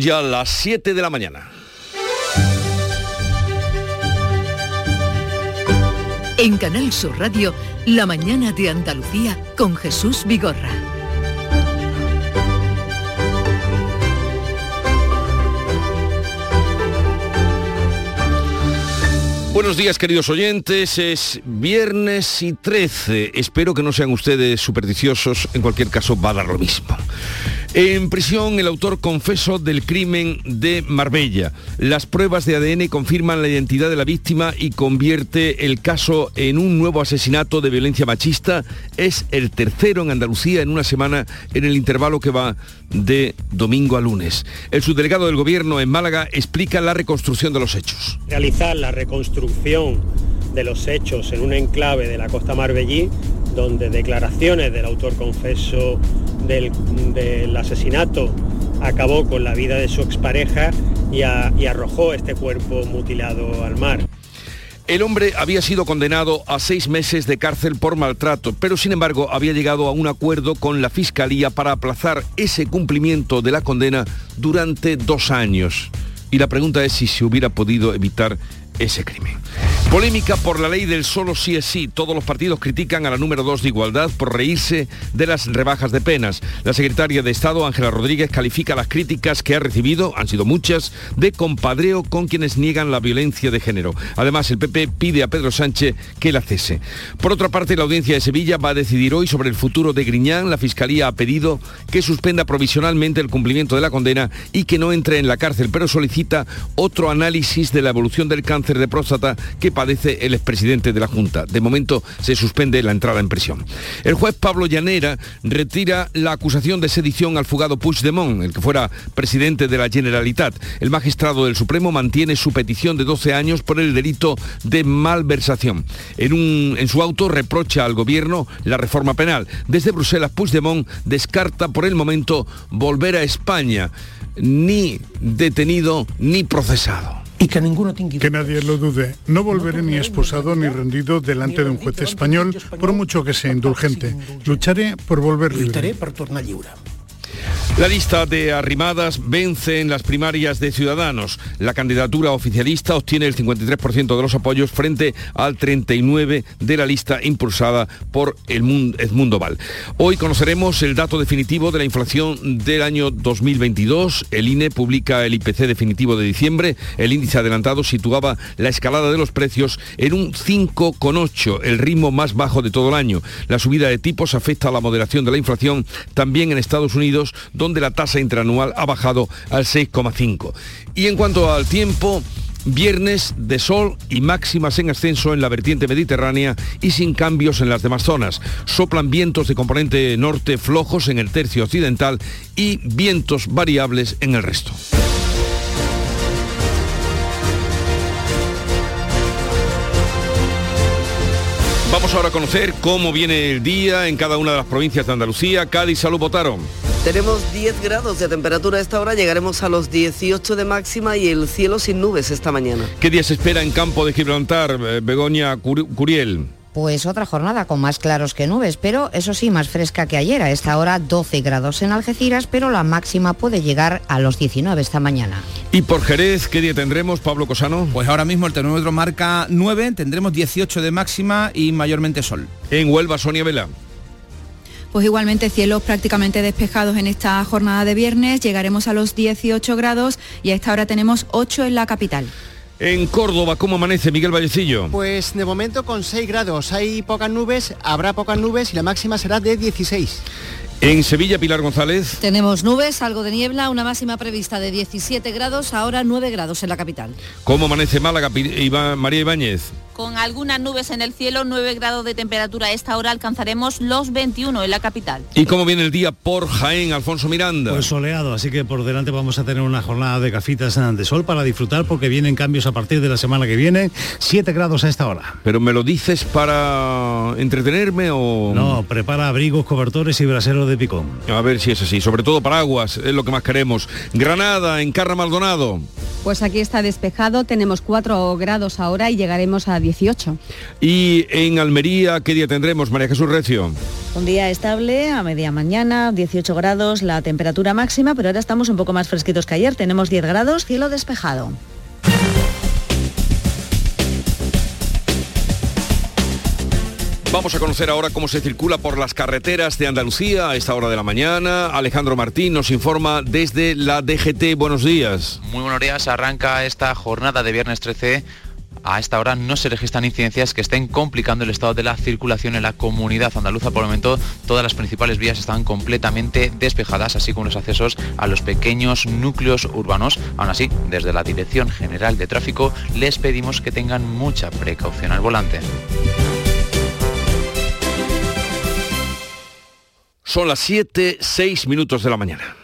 Ya las 7 de la mañana. En Canal Sur Radio, La mañana de Andalucía con Jesús Vigorra. Buenos días queridos oyentes, es viernes y 13. Espero que no sean ustedes supersticiosos, en cualquier caso va a dar lo mismo. En prisión, el autor confeso del crimen de Marbella. Las pruebas de ADN confirman la identidad de la víctima y convierte el caso en un nuevo asesinato de violencia machista. Es el tercero en Andalucía en una semana en el intervalo que va de domingo a lunes. El subdelegado del gobierno en Málaga explica la reconstrucción de los hechos. Realizar la reconstrucción de los hechos en un enclave de la costa marbellí donde declaraciones del autor confeso del, asesinato acabó con la vida de su expareja y, y arrojó este cuerpo mutilado al mar. El hombre había sido condenado a seis meses de cárcel por maltrato, pero sin embargo había llegado a un acuerdo con la Fiscalía para aplazar ese cumplimiento de la condena durante dos años. Y la pregunta es si se hubiera podido evitar ese crimen. Polémica por la ley del solo sí es sí. Todos los partidos critican a la número 2 de igualdad por reírse de las rebajas de penas. La secretaria de Estado, Ángela Rodríguez, califica las críticas que ha recibido, han sido muchas, de compadreo con quienes niegan la violencia de género. Además, el PP pide a Pedro Sánchez que la cese. Por otra parte, la audiencia de Sevilla va a decidir hoy sobre el futuro de Griñán. La Fiscalía ha pedido que suspenda provisionalmente el cumplimiento de la condena y que no entre en la cárcel, pero solicita otro análisis de la evolución del cáncer de próstata que padece el expresidente de la Junta. De momento se suspende la entrada en prisión. El juez Pablo Llanera retira la acusación de sedición al fugado Puigdemont, el que fuera presidente de la Generalitat. El magistrado del Supremo mantiene su petición de 12 años por el delito de malversación. En, en su auto reprocha al gobierno la reforma penal. Desde Bruselas, Puigdemont descarta por el momento volver a España, ni detenido ni procesado. Y que ninguno Que nadie lo dude. No volveré ni esposado ni rendido delante de un juez español, por mucho que sea indulgente. Lucharé por volver libre. La lista de arrimadas vence en las primarias de Ciudadanos. La candidatura oficialista obtiene el 53% de los apoyos frente al 39% de la lista impulsada por el Mun- Edmundo Val. Hoy conoceremos el dato definitivo de la inflación del año 2022. El INE publica el IPC definitivo de diciembre. El índice adelantado situaba la escalada de los precios en un 5,8, el ritmo más bajo de todo el año. La subida de tipos afecta a la moderación de la inflación también en Estados Unidos, donde la tasa interanual ha bajado al 6,5. Y en cuanto al tiempo, Viernes de sol y máximas en ascenso en la vertiente mediterránea y sin cambios en las demás zonas. Soplan vientos de componente norte flojos en el tercio occidental y vientos variables en el resto. Vamos ahora a conocer cómo viene el día en cada una de las provincias de Andalucía. Cádiz, salud, votaron. Tenemos 10 grados de temperatura a esta hora, llegaremos a los 18 de máxima y el cielo sin nubes esta mañana. ¿Qué día se espera en campo de Gibraltar, eh, Begoña Curi- Curiel? Pues otra jornada con más claros que nubes, pero eso sí, más fresca que ayer. A esta hora 12 grados en Algeciras, pero la máxima puede llegar a los 19 esta mañana. Y por Jerez, ¿qué día tendremos, Pablo Cosano? Pues ahora mismo el termómetro marca 9, tendremos 18 de máxima y mayormente sol. En Huelva, Sonia Vela. Pues igualmente cielos prácticamente despejados en esta jornada de viernes, llegaremos a los 18 grados y a esta hora tenemos 8 en la capital. En Córdoba, ¿cómo amanece Miguel Vallecillo? Pues de momento con 6 grados, hay pocas nubes, habrá pocas nubes y la máxima será de 16. En Sevilla, Pilar González. Tenemos nubes, algo de niebla, una máxima prevista de 17 grados, ahora 9 grados en la capital. ¿Cómo amanece Málaga, Iba- María Ibáñez? Con algunas nubes en el cielo, 9 grados de temperatura a esta hora alcanzaremos los 21 en la capital. ¿Y cómo viene el día por Jaén, Alfonso Miranda? Pues soleado, así que por delante vamos a tener una jornada de gafitas de sol para disfrutar porque vienen cambios a partir de la semana que viene. 7 grados a esta hora. ¿Pero me lo dices para entretenerme o...? No, prepara abrigos, cobertores y braseros de picón. A ver si es así, sobre todo paraguas, es lo que más queremos. Granada, Encarna Maldonado. Pues aquí está despejado, tenemos 4 grados ahora y llegaremos a 18. Y en Almería, ¿qué día tendremos, María Jesús Recio? Un día estable, a media mañana, 18 grados la temperatura máxima, pero ahora estamos un poco más fresquitos que ayer, tenemos 10 grados, cielo despejado. Vamos a conocer ahora cómo se circula por las carreteras de Andalucía a esta hora de la mañana. Alejandro Martín nos informa desde la DGT. Buenos días. Muy buenos días. Arranca esta jornada de viernes 13 a esta hora no se registran incidencias que estén complicando el estado de la circulación en la comunidad andaluza. Por el momento, todas las principales vías están completamente despejadas, así como los accesos a los pequeños núcleos urbanos. Aún así, desde la Dirección General de Tráfico les pedimos que tengan mucha precaución al volante. Son las 7, 6 minutos de la mañana.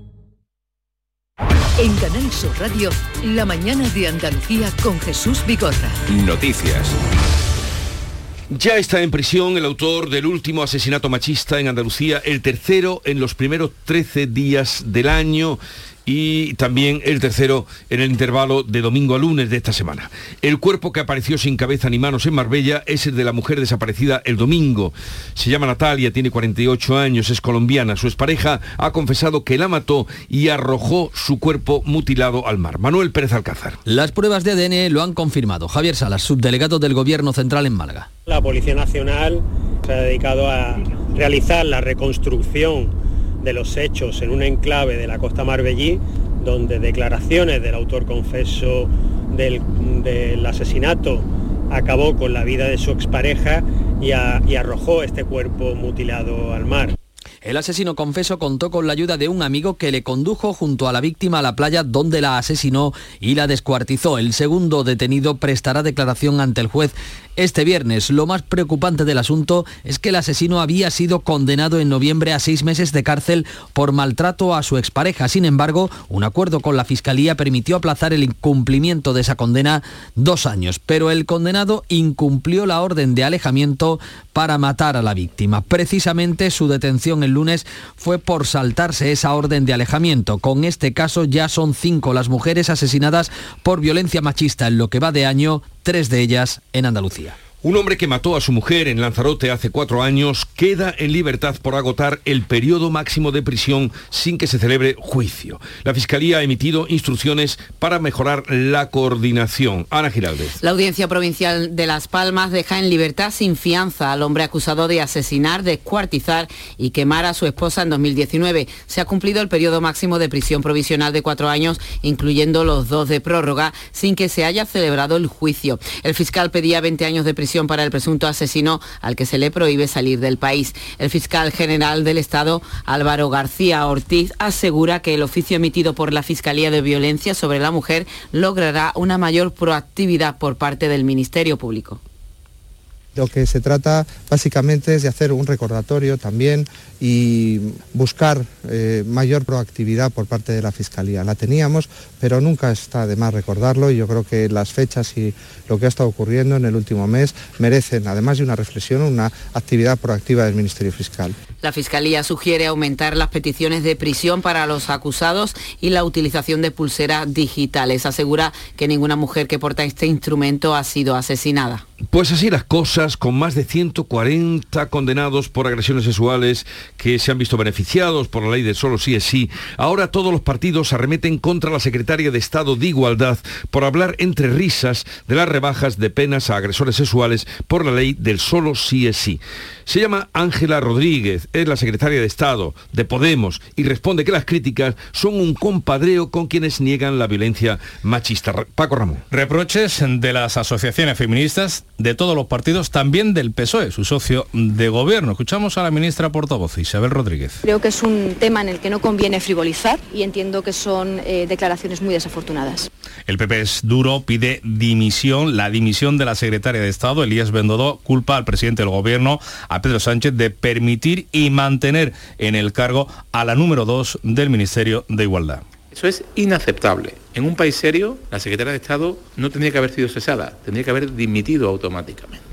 En Canal Sur Radio, la mañana de Andalucía con Jesús Bigorra. Noticias. Ya está en prisión el autor del último asesinato machista en Andalucía, el tercero en los primeros 13 días del año y también el tercero en el intervalo de domingo a lunes de esta semana. El cuerpo que apareció sin cabeza ni manos en Marbella es el de la mujer desaparecida el domingo. Se llama Natalia, tiene 48 años, es colombiana. Su expareja ha confesado que la mató y arrojó su cuerpo mutilado al mar. Manuel Pérez Alcázar. Las pruebas de ADN lo han confirmado. Javier Salas, subdelegado del Gobierno Central en Málaga. La Policía Nacional se ha dedicado a realizar la reconstrucción de los hechos en un enclave de la costa marbellí, donde declaraciones del autor confeso del, del asesinato acabó con la vida de su expareja y, y arrojó este cuerpo mutilado al mar. El asesino confeso contó con la ayuda de un amigo que le condujo junto a la víctima a la playa donde la asesinó y la descuartizó. El segundo detenido prestará declaración ante el juez este viernes. Lo más preocupante del asunto es que el asesino había sido condenado en noviembre a seis meses de cárcel por maltrato a su expareja. Sin embargo, un acuerdo con la Fiscalía permitió aplazar el incumplimiento de esa condena dos años. Pero el condenado incumplió la orden de alejamiento para matar a la víctima. Precisamente su detención lunes fue por saltarse esa orden de alejamiento. Con este caso ya son cinco las mujeres asesinadas por violencia machista en lo que va de año, tres de ellas en Andalucía. Un hombre que mató a su mujer en Lanzarote hace cuatro años queda en libertad por agotar el periodo máximo de prisión sin que se celebre juicio. La Fiscalía ha emitido instrucciones para mejorar la coordinación. Ana Giraldez. La Audiencia Provincial de Las Palmas deja en libertad sin fianza al hombre acusado de asesinar, descuartizar y quemar a su esposa en 2019. Se ha cumplido el periodo máximo de prisión provisional de cuatro años, incluyendo los dos de prórroga, sin que se haya celebrado el juicio. El fiscal pedía 20 años de prisión para el presunto asesino al que se le prohíbe salir del país. El fiscal general del Estado, Álvaro García Ortiz, asegura que el oficio emitido por la Fiscalía de Violencia sobre la Mujer logrará una mayor proactividad por parte del Ministerio Público. Lo que se trata básicamente es de hacer un recordatorio también y buscar eh, mayor proactividad por parte de la Fiscalía. La teníamos, pero nunca está de más recordarlo y yo creo que las fechas y lo que ha estado ocurriendo en el último mes merecen, además de una reflexión, una actividad proactiva del Ministerio Fiscal. La Fiscalía sugiere aumentar las peticiones de prisión para los acusados y la utilización de pulseras digitales. Asegura que ninguna mujer que porta este instrumento ha sido asesinada. Pues así las cosas, con más de 140 condenados por agresiones sexuales que se han visto beneficiados por la ley de solo sí es sí, ahora todos los partidos arremeten contra la secretaria de Estado de Igualdad por hablar entre risas de las rebajas de penas a agresores sexuales por la ley del solo sí es sí. Se llama Ángela Rodríguez, es la secretaria de Estado de Podemos y responde que las críticas son un compadreo con quienes niegan la violencia machista. Paco Ramón. Reproches de las asociaciones feministas de todos los partidos, también del PSOE, su socio de gobierno. Escuchamos a la ministra portavoz, Isabel Rodríguez. Creo que es un tema en el que no conviene frivolizar y entiendo que son eh, declaraciones muy desafortunadas. El PP es duro, pide dimisión, la dimisión de la secretaria de Estado, Elías Bendodó, culpa al presidente del gobierno, a Pedro Sánchez, de permitir y mantener en el cargo a la número dos del Ministerio de Igualdad. Eso es inaceptable. En un país serio, la secretaria de Estado no tendría que haber sido cesada, tendría que haber dimitido automáticamente.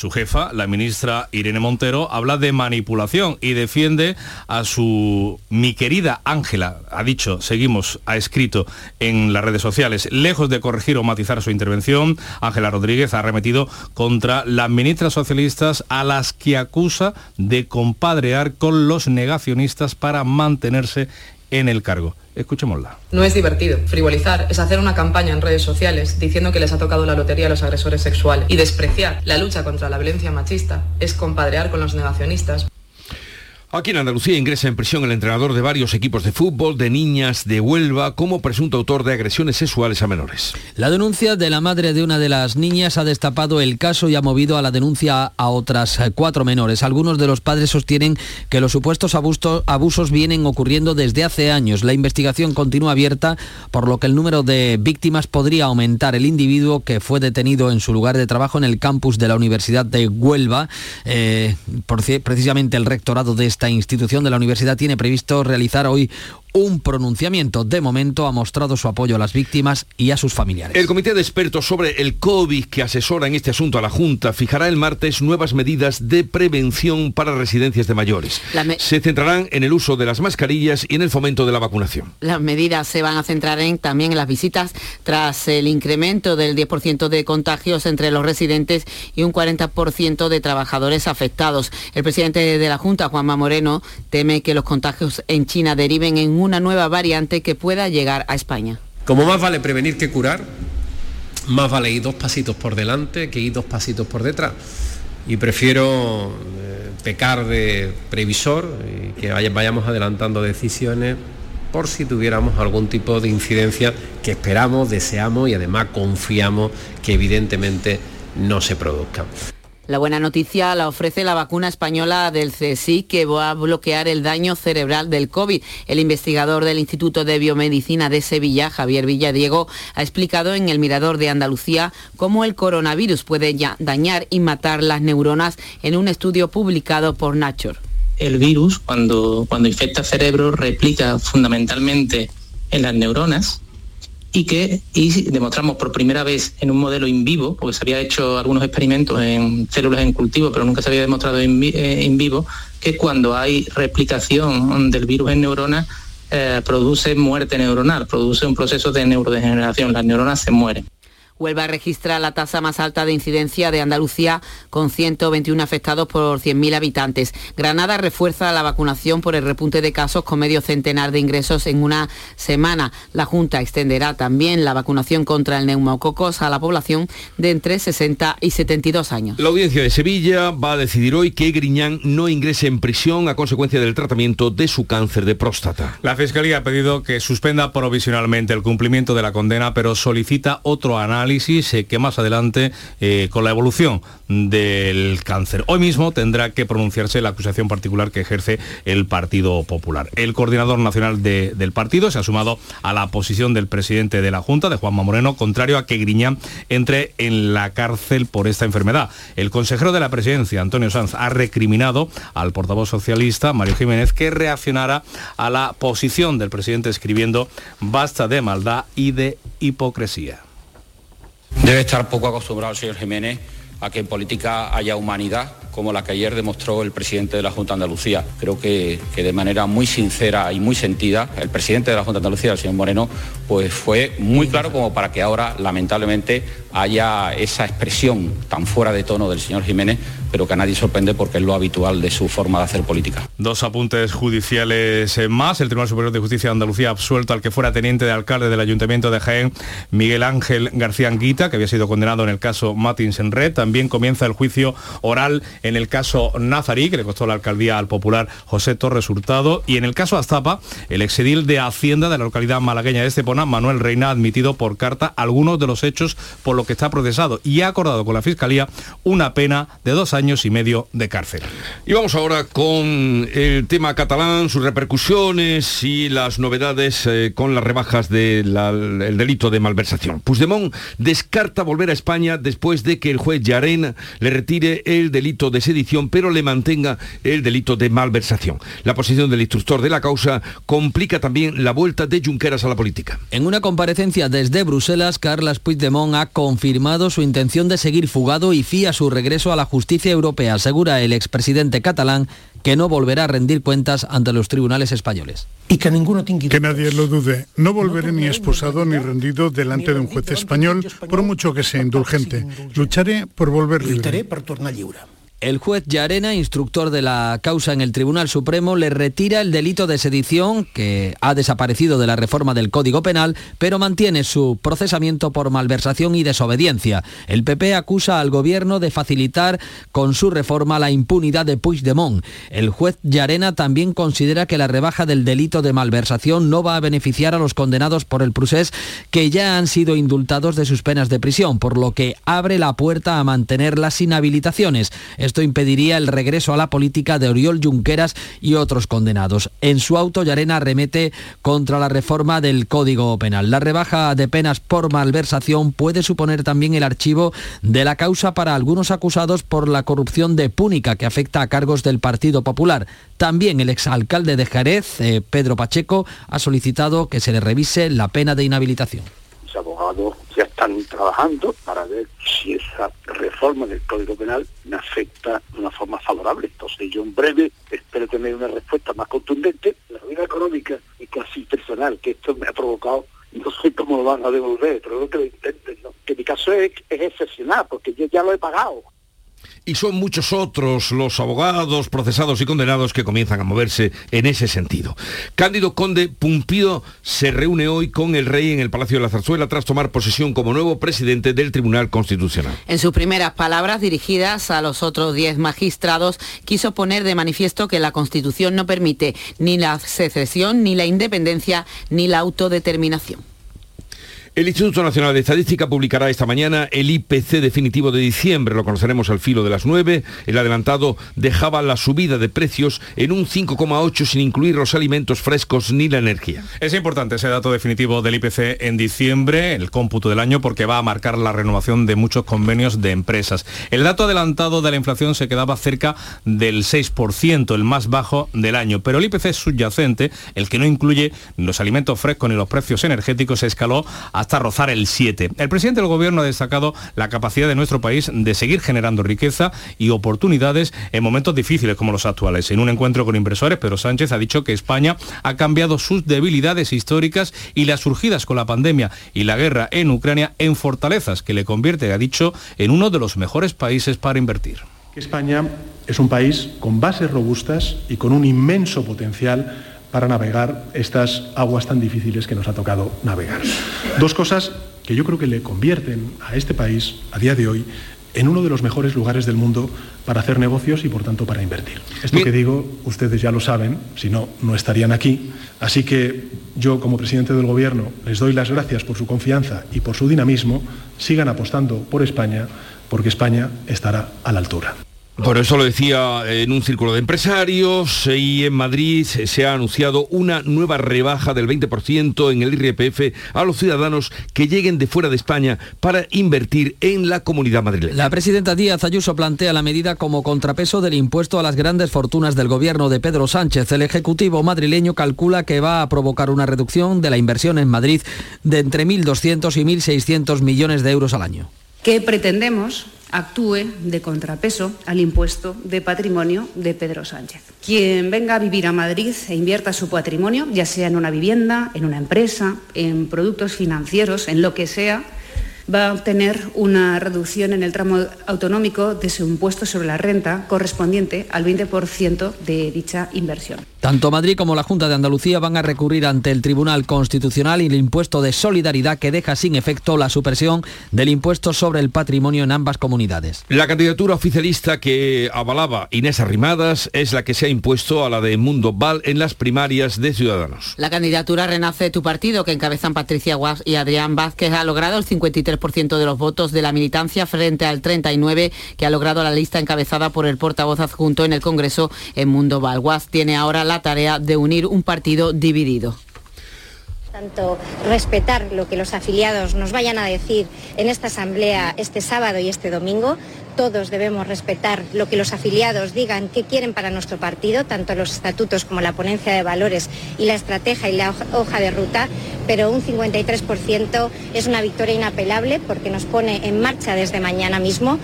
Su jefa, la ministra Irene Montero, habla de manipulación y defiende a su mi querida Ángela, ha dicho, seguimos, ha escrito en las redes sociales, lejos de corregir o matizar su intervención, Ángela Rodríguez ha arremetido contra las ministras socialistas a las que acusa de compadrear con los negacionistas para mantenerse en el cargo. Escuchémosla. No es divertido. Frivolizar es hacer una campaña en redes sociales diciendo que les ha tocado la lotería a los agresores sexuales. Y despreciar la lucha contra la violencia machista es compadrear con los negacionistas. Aquí en Andalucía ingresa en prisión el entrenador de varios equipos de fútbol de niñas de Huelva como presunto autor de agresiones sexuales a menores. La denuncia de la madre de una de las niñas ha destapado el caso y ha movido a la denuncia a otras cuatro menores. Algunos de los padres sostienen que los supuestos abusos, abusos vienen ocurriendo desde hace años. La investigación continúa abierta, por lo que el número de víctimas podría aumentar. El individuo que fue detenido en su lugar de trabajo en el campus de la Universidad de Huelva, eh, precisamente el rectorado de esta institución de la universidad tiene previsto realizar hoy un pronunciamiento. De momento ha mostrado su apoyo a las víctimas y a sus familiares. El comité de expertos sobre el COVID que asesora en este asunto a la Junta fijará el martes nuevas medidas de prevención para residencias de mayores. Se centrarán en el uso de las mascarillas y en el fomento de la vacunación. Las medidas se van a centrar en, también en las visitas tras el incremento del 10% de contagios entre los residentes y un 40% de trabajadores afectados. El presidente de la Junta, Juanma Moreno, teme que los contagios en China deriven en una nueva variante que pueda llegar a España. Como más vale prevenir que curar, más vale ir dos pasitos por delante que ir dos pasitos por detrás. Y prefiero eh, pecar de previsor y que vayamos adelantando decisiones por si tuviéramos algún tipo de incidencia que esperamos, deseamos y además confiamos que evidentemente no se produzcan. La buena noticia la ofrece la vacuna española del CSI que va a bloquear el daño cerebral del COVID. El investigador del Instituto de Biomedicina de Sevilla, Javier Villadiego, ha explicado en el Mirador de Andalucía cómo el coronavirus puede dañar y matar las neuronas en un estudio publicado por Nature. El virus, cuando, cuando infecta cerebro, replica fundamentalmente en las neuronas y que y demostramos por primera vez en un modelo in vivo, porque se había hecho algunos experimentos en células en cultivo, pero nunca se había demostrado in, eh, vivo, que cuando hay replicación del virus en neuronas, eh, produce muerte neuronal, produce un proceso de neurodegeneración, las neuronas se mueren. Huelva registra la tasa más alta de incidencia de Andalucía con 121 afectados por 100.000 habitantes. Granada refuerza la vacunación por el repunte de casos con medio centenar de ingresos en una semana. La Junta extenderá también la vacunación contra el neumococos a la población de entre 60 y 72 años. La audiencia de Sevilla va a decidir hoy que Griñán no ingrese en prisión a consecuencia del tratamiento de su cáncer de próstata. La Fiscalía ha pedido que suspenda provisionalmente el cumplimiento de la condena, pero solicita otro análisis eh, que más adelante, eh, con la evolución del cáncer. Hoy mismo tendrá que pronunciarse la acusación particular que ejerce el Partido Popular. El coordinador nacional del partido se ha sumado a la posición del presidente de la Junta, de Juanma Moreno, contrario a que Griñán entre en la cárcel por esta enfermedad. El consejero de la presidencia, Antonio Sanz, ha recriminado al portavoz socialista, Mario Jiménez, que reaccionara a la posición del presidente escribiendo basta de maldad y de hipocresía. Debe estar poco acostumbrado el señor Jiménez a que en política haya humanidad como la que ayer demostró el presidente de la Junta de Andalucía. Creo que, que, de manera muy sincera y muy sentida, el presidente de la Junta de Andalucía, el señor Moreno, pues fue muy claro como para que ahora, lamentablemente, haya esa expresión tan fuera de tono del señor Jiménez, pero que a nadie sorprende porque es lo habitual de su forma de hacer política. Dos apuntes judiciales más. El Tribunal Superior de Justicia de Andalucía ha absuelto al que fuera teniente de alcalde del Ayuntamiento de Jaén, Miguel Ángel García Anguita, que había sido condenado en el caso Martins en Red. Comienza el juicio oral en el caso Nazarí, que le costó la alcaldía al popular José Torres Hurtado, y en el caso Aztapa, el exedil de Hacienda de la localidad malagueña de Estepona, Manuel Reina, ha admitido por carta algunos de los hechos por lo que está procesado y ha acordado con la Fiscalía una pena de dos años y medio de cárcel. Y vamos ahora con el tema catalán, sus repercusiones y las novedades eh, con las rebajas del delito de malversación. Puigdemont descarta volver a España después de que el juez Yarena le retire el delito de sedición, pero le mantenga el delito de malversación. La posición del instructor de la causa complica también la vuelta de Junqueras a la política. En una comparecencia desde Bruselas, Carles Puigdemont ha confirmado su intención de seguir fugado y fía su regreso a la justicia europea, asegura el expresidente catalán que no volverá a rendir cuentas ante los tribunales españoles. Y que ninguno Que nadie lo dude. No volveré ni esposado ni rendido delante de un juez español, por mucho que sea indulgente. Lucharé por volver libre. Lucharé por tornar libre. El juez Yarena, instructor de la causa en el Tribunal Supremo, le retira el delito de sedición, que ha desaparecido de la reforma del Código Penal, pero mantiene su procesamiento por malversación y desobediencia. El PP acusa al gobierno de facilitar con su reforma la impunidad de Puigdemont. El juez Yarena también considera que la rebaja del delito de malversación no va a beneficiar a los condenados por el procés que ya han sido indultados de sus penas de prisión, por lo que abre la puerta a mantener las inhabilitaciones. Esto impediría el regreso a la política de Oriol Junqueras y otros condenados. En su auto, Llarena remete contra la reforma del Código Penal. La rebaja de penas por malversación puede suponer también el archivo de la causa para algunos acusados por la corrupción de Púnica que afecta a cargos del Partido Popular. También el exalcalde de Jerez, eh, Pedro Pacheco, ha solicitado que se le revise la pena de inhabilitación están trabajando para ver si esa reforma del Código Penal me afecta de una forma favorable. Entonces yo en breve espero tener una respuesta más contundente. La vida económica y casi personal que esto me ha provocado no sé cómo lo van a devolver, pero creo que lo intenten, Que mi caso es, es excepcional, porque yo ya lo he pagado y son muchos otros los abogados, procesados y condenados que comienzan a moverse en ese sentido. Cándido Conde Pumpido se reúne hoy con el rey en el Palacio de la Zarzuela tras tomar posesión como nuevo presidente del Tribunal Constitucional. En sus primeras palabras dirigidas a los otros diez magistrados, quiso poner de manifiesto que la Constitución no permite ni la secesión, ni la independencia, ni la autodeterminación. El Instituto Nacional de Estadística publicará esta mañana el IPC definitivo de diciembre. Lo conoceremos al filo de las 9. El adelantado dejaba la subida de precios en un 5,8 sin incluir los alimentos frescos ni la energía. Es importante ese dato definitivo del IPC en diciembre, el cómputo del año, porque va a marcar la renovación de muchos convenios de empresas. El dato adelantado de la inflación se quedaba cerca del 6%, el más bajo del año. Pero el IPC subyacente, el que no incluye los alimentos frescos ni los precios energéticos, escaló a hasta rozar el 7. El presidente del gobierno ha destacado la capacidad de nuestro país de seguir generando riqueza y oportunidades en momentos difíciles como los actuales. En un encuentro con inversores, Pedro Sánchez ha dicho que España ha cambiado sus debilidades históricas y las surgidas con la pandemia y la guerra en Ucrania en fortalezas que le convierte, ha dicho, en uno de los mejores países para invertir. España es un país con bases robustas y con un inmenso potencial para navegar estas aguas tan difíciles que nos ha tocado navegar. Dos cosas que yo creo que le convierten a este país, a día de hoy, en uno de los mejores lugares del mundo para hacer negocios y por tanto para invertir. Esto que digo, ustedes ya lo saben, si no, no estarían aquí. Así que yo como presidente del Gobierno les doy las gracias por su confianza y por su dinamismo. Sigan apostando por España porque España estará a la altura. Por eso lo decía en un círculo de empresarios y en Madrid se ha anunciado una nueva rebaja del 20% en el IRPF a los ciudadanos que lleguen de fuera de España para invertir en la comunidad madrileña. La presidenta Díaz Ayuso plantea la medida como contrapeso del impuesto a las grandes fortunas del gobierno de Pedro Sánchez. El Ejecutivo madrileño calcula que va a provocar una reducción de la inversión en Madrid de entre 1.200 y 1.600 millones de euros al año. ¿Qué pretendemos? Actúe de contrapeso al impuesto de patrimonio de Pedro Sánchez. Quien venga a vivir a Madrid e invierta su patrimonio, ya sea en una vivienda, en una empresa, en productos financieros, en lo que sea, va a obtener una reducción en el tramo autonómico de su impuesto sobre la renta correspondiente al 20% de dicha inversión. Tanto Madrid como la Junta de Andalucía van a recurrir ante el Tribunal Constitucional y el impuesto de solidaridad que deja sin efecto la supresión del impuesto sobre el patrimonio en ambas comunidades. La candidatura oficialista que avalaba Inés Arrimadas es la que se ha impuesto a la de Mundo Val en las primarias de Ciudadanos. La candidatura renace de tu partido que encabezan Patricia Guas y Adrián Vázquez ha logrado el 53% de los votos de la militancia frente al 39% que ha logrado la lista encabezada por el portavoz adjunto en el Congreso en Mundo Val. Guas tiene ahora la tarea de unir un partido dividido tanto respetar lo que los afiliados nos vayan a decir en esta asamblea este sábado y este domingo. Todos debemos respetar lo que los afiliados digan que quieren para nuestro partido, tanto los estatutos como la ponencia de valores y la estrategia y la hoja de ruta, pero un 53% es una victoria inapelable porque nos pone en marcha desde mañana mismo.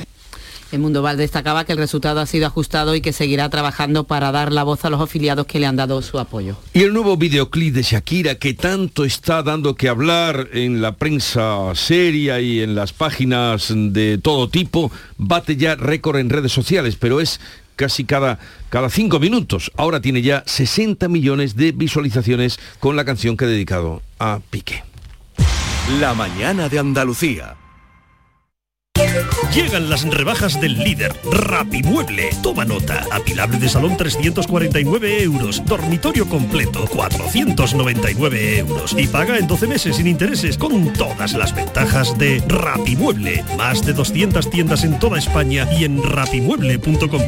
El Mundo Val destacaba que el resultado ha sido ajustado y que seguirá trabajando para dar la voz a los afiliados que le han dado su apoyo. Y el nuevo videoclip de Shakira que tanto está dando que hablar en la prensa seria y en las páginas de todo tipo, bate ya récord en redes sociales, pero es casi cada, cada cinco minutos. Ahora tiene ya 60 millones de visualizaciones con la canción que ha dedicado a Piqué. La mañana de Andalucía. Llegan las rebajas del líder, Rapimueble. Toma nota. Apilable de salón 349 euros. Dormitorio completo 499 euros. Y paga en 12 meses sin intereses con todas las ventajas de Rapimueble. Más de 200 tiendas en toda España y en rapimueble.com.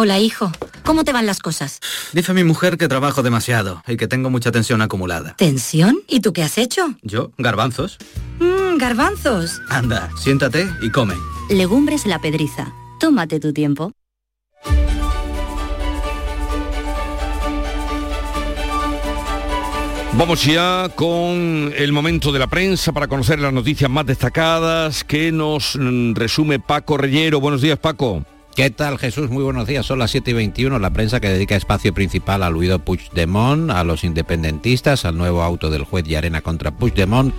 Hola, hijo. ¿Cómo te van las cosas? Dice mi mujer que trabajo demasiado y que tengo mucha tensión acumulada. ¿Tensión? ¿Y tú qué has hecho? Yo, garbanzos. Mmm, garbanzos. Anda, siéntate y come. Legumbres la pedriza. Tómate tu tiempo. Vamos ya con el momento de la prensa para conocer las noticias más destacadas que nos mm, resume Paco Reyero. Buenos días, Paco. ¿Qué tal Jesús? Muy buenos días. Son las 7 y 21. La prensa que dedica espacio principal al huido Puigdemont, a los independentistas, al nuevo auto del juez Yarena contra Puigdemont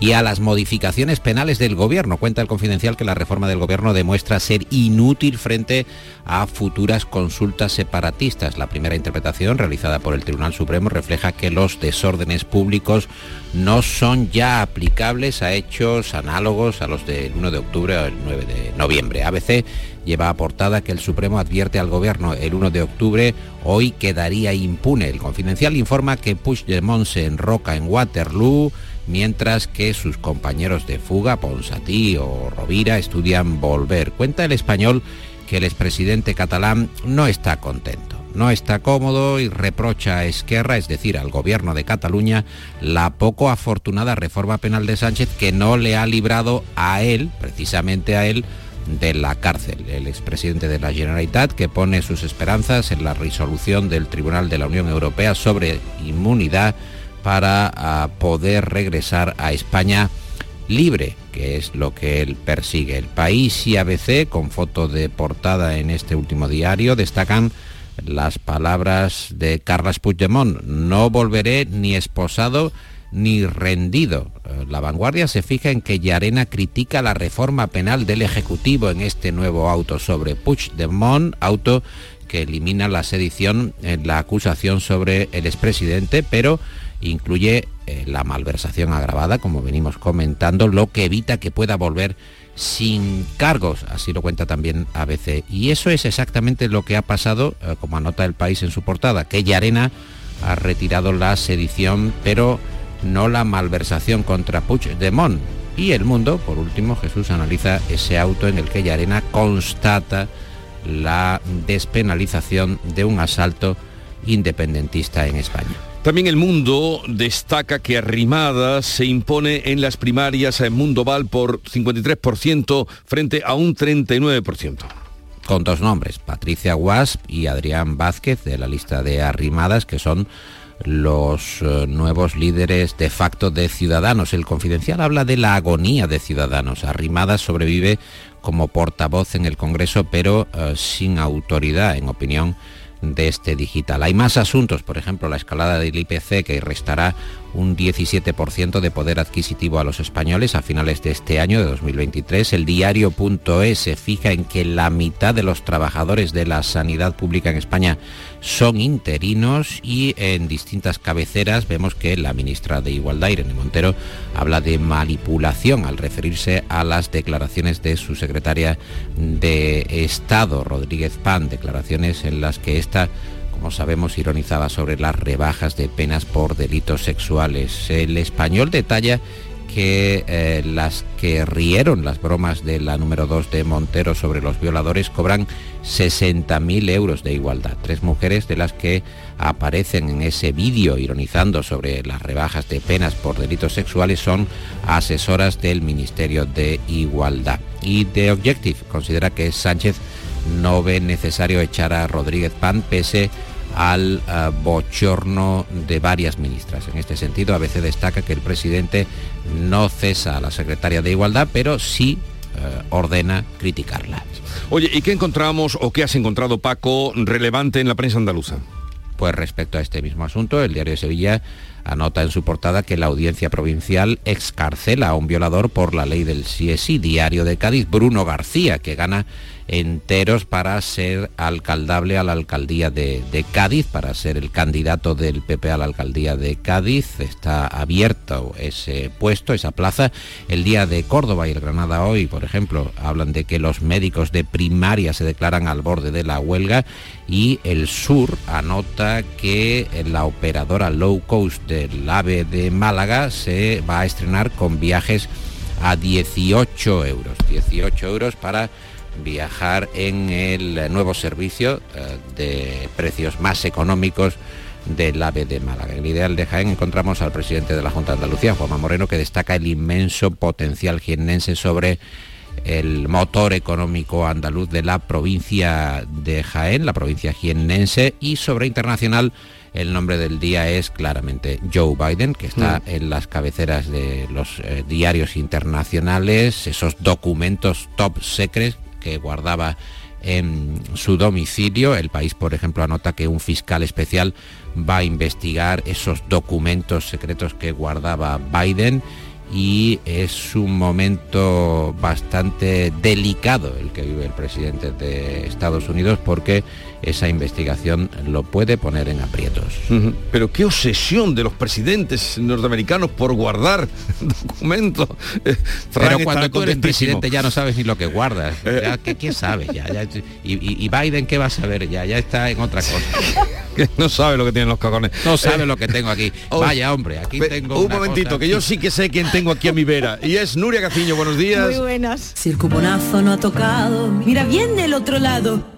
y a las modificaciones penales del gobierno. Cuenta el confidencial que la reforma del gobierno demuestra ser inútil frente a futuras consultas separatistas. La primera interpretación realizada por el Tribunal Supremo refleja que los desórdenes públicos no son ya aplicables a hechos análogos a los del 1 de octubre o el 9 de noviembre. ABC lleva a portada que el Supremo advierte al gobierno el 1 de octubre hoy quedaría impune. El confidencial informa que Puigdemont se enroca en Waterloo mientras que sus compañeros de fuga, Ponsatí o Rovira, estudian volver. Cuenta el español que el expresidente catalán no está contento no está cómodo y reprocha a Esquerra, es decir, al gobierno de Cataluña, la poco afortunada reforma penal de Sánchez que no le ha librado a él, precisamente a él, de la cárcel. El expresidente de la Generalitat que pone sus esperanzas en la resolución del Tribunal de la Unión Europea sobre inmunidad para ah, poder regresar a España libre, que es lo que él persigue. El país y ABC, con foto de portada en este último diario, destacan las palabras de Carles Puigdemont, no volveré ni esposado ni rendido. Eh, la vanguardia se fija en que Yarena critica la reforma penal del Ejecutivo en este nuevo auto sobre Puigdemont, auto que elimina la sedición en la acusación sobre el expresidente, pero incluye eh, la malversación agravada, como venimos comentando, lo que evita que pueda volver sin cargos, así lo cuenta también ABC. Y eso es exactamente lo que ha pasado, eh, como anota el país en su portada, que Yarena ha retirado la sedición, pero no la malversación contra Puigdemont. Y el mundo, por último, Jesús analiza ese auto en el que Yarena constata la despenalización de un asalto independentista en España. También el mundo destaca que Arrimadas se impone en las primarias en Mundo Val por 53% frente a un 39%. Con dos nombres, Patricia Wasp y Adrián Vázquez de la lista de Arrimadas, que son los eh, nuevos líderes de facto de Ciudadanos. El Confidencial habla de la agonía de Ciudadanos. Arrimadas sobrevive como portavoz en el Congreso, pero eh, sin autoridad, en opinión de este digital. Hay más asuntos, por ejemplo, la escalada del IPC que restará un 17% de poder adquisitivo a los españoles a finales de este año, de 2023. El diario.es se fija en que la mitad de los trabajadores de la sanidad pública en España son interinos y en distintas cabeceras vemos que la ministra de Igualdad, Irene Montero, habla de manipulación al referirse a las declaraciones de su secretaria de Estado, Rodríguez Pan, declaraciones en las que esta como sabemos, ironizaba sobre las rebajas de penas por delitos sexuales. El español detalla que eh, las que rieron las bromas de la número 2 de Montero sobre los violadores cobran 60.000 euros de igualdad. Tres mujeres de las que aparecen en ese vídeo ironizando sobre las rebajas de penas por delitos sexuales son asesoras del Ministerio de Igualdad. Y The Objective considera que Sánchez no ve necesario echar a Rodríguez Pan pese al uh, bochorno de varias ministras. En este sentido, ABC destaca que el presidente no cesa a la secretaria de Igualdad, pero sí uh, ordena criticarla. Oye, ¿y qué encontramos o qué has encontrado, Paco, relevante en la prensa andaluza? Pues respecto a este mismo asunto, el diario de Sevilla anota en su portada que la audiencia provincial excarcela a un violador por la ley del CSI. Diario de Cádiz, Bruno García, que gana enteros para ser alcaldable a la alcaldía de, Cádiz, para ser el candidato del PP a la alcaldía de Cádiz. Está abierto ese puesto, esa plaza. El día de Córdoba y el Granada hoy, por ejemplo, hablan de que los médicos de primaria se declaran al borde de la huelga y el Sur anota que la operadora low cost del AVE de Málaga se va a estrenar con viajes a 18 euros. 18 euros para viajar en el nuevo servicio eh, de precios más económicos del AVE de Málaga. En el ideal de Jaén encontramos al presidente de la Junta de Andalucía, Juanma Moreno, que destaca el inmenso potencial jiennense sobre el motor económico andaluz de la provincia de Jaén, la provincia jiennense, y sobre internacional el nombre del día es claramente Joe Biden, que está mm. en las cabeceras de los eh, diarios internacionales, esos documentos top secret que guardaba en su domicilio. El país, por ejemplo, anota que un fiscal especial va a investigar esos documentos secretos que guardaba Biden y es un momento bastante delicado el que vive el presidente de Estados Unidos porque esa investigación lo puede poner en aprietos. Pero qué obsesión de los presidentes norteamericanos por guardar documentos. Eh, Pero cuando tú eres presidente ya no sabes ni lo que guardas. Eh. ¿qué, sabes? Ya, y, Biden qué va a saber? Ya, ya está en otra cosa. no sabe lo que tienen los cagones. No sabe eh, lo que tengo aquí. Vaya hombre, aquí tengo. Un momentito, que yo sí que sé quién tengo aquí a mi vera. Y es Nuria Gaciño, buenos días. Muy buenas. Si el cuponazo no ha tocado, mira bien del otro lado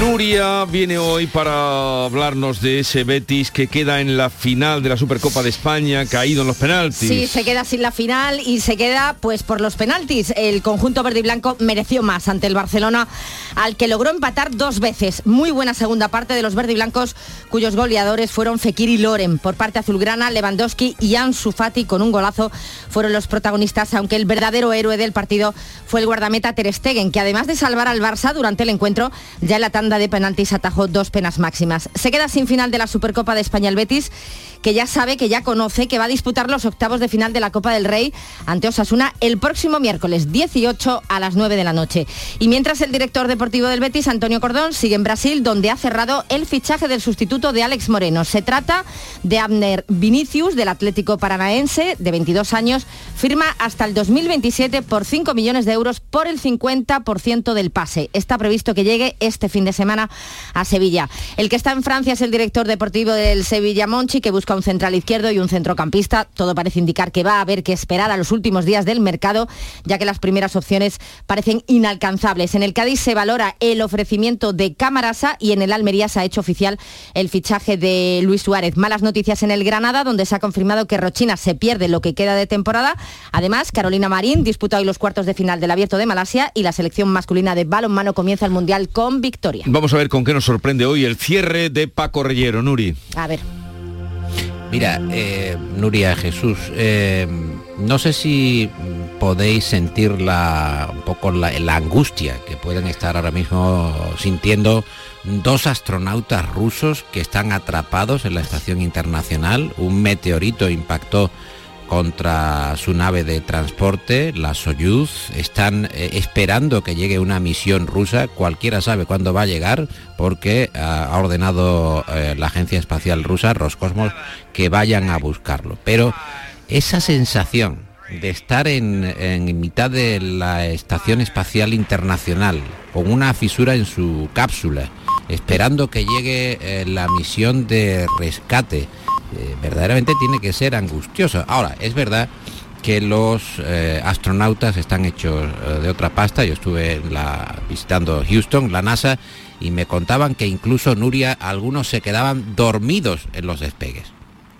Nuria viene hoy para hablarnos de ese Betis que queda en la final de la Supercopa de España, caído en los penaltis. Sí, se queda sin la final y se queda pues por los penaltis. El conjunto verde y blanco mereció más ante el Barcelona, al que logró empatar dos veces. Muy buena segunda parte de los verde y blancos, cuyos goleadores fueron Fekir y Loren. Por parte azulgrana, Lewandowski y Ansu Fati con un golazo fueron los protagonistas, aunque el verdadero héroe del partido fue el guardameta Ter Stegen, que además de salvar al Barça durante el encuentro, ya en la tanda de penaltis atajó dos penas máximas. Se queda sin final de la Supercopa de España el Betis que ya sabe, que ya conoce, que va a disputar los octavos de final de la Copa del Rey ante Osasuna el próximo miércoles 18 a las 9 de la noche. Y mientras el director deportivo del Betis, Antonio Cordón, sigue en Brasil, donde ha cerrado el fichaje del sustituto de Alex Moreno. Se trata de Abner Vinicius, del Atlético Paranaense, de 22 años, firma hasta el 2027 por 5 millones de euros por el 50% del pase. Está previsto que llegue este fin de semana a Sevilla. El que está en Francia es el director deportivo del Sevilla Monchi, que busca busca un central izquierdo y un centrocampista. Todo parece indicar que va a haber que esperar a los últimos días del mercado, ya que las primeras opciones parecen inalcanzables. En el Cádiz se valora el ofrecimiento de Camarasa y en el Almería se ha hecho oficial el fichaje de Luis Suárez. Malas noticias en el Granada, donde se ha confirmado que Rochina se pierde lo que queda de temporada. Además, Carolina Marín disputa hoy los cuartos de final del Abierto de Malasia y la selección masculina de balonmano comienza el Mundial con victoria. Vamos a ver con qué nos sorprende hoy el cierre de Paco Reyero, Nuri. A ver. Mira, eh, Nuria Jesús, eh, no sé si podéis sentir la, un poco la, la angustia que pueden estar ahora mismo sintiendo dos astronautas rusos que están atrapados en la estación internacional. Un meteorito impactó contra su nave de transporte, la Soyuz. Están eh, esperando que llegue una misión rusa. Cualquiera sabe cuándo va a llegar porque ah, ha ordenado eh, la Agencia Espacial Rusa, Roscosmos, que vayan a buscarlo. Pero esa sensación de estar en, en mitad de la Estación Espacial Internacional, con una fisura en su cápsula, esperando que llegue eh, la misión de rescate, eh, verdaderamente tiene que ser angustioso. Ahora, es verdad que los eh, astronautas están hechos eh, de otra pasta. Yo estuve en la- visitando Houston, la NASA, y me contaban que incluso Nuria, algunos se quedaban dormidos en los despegues.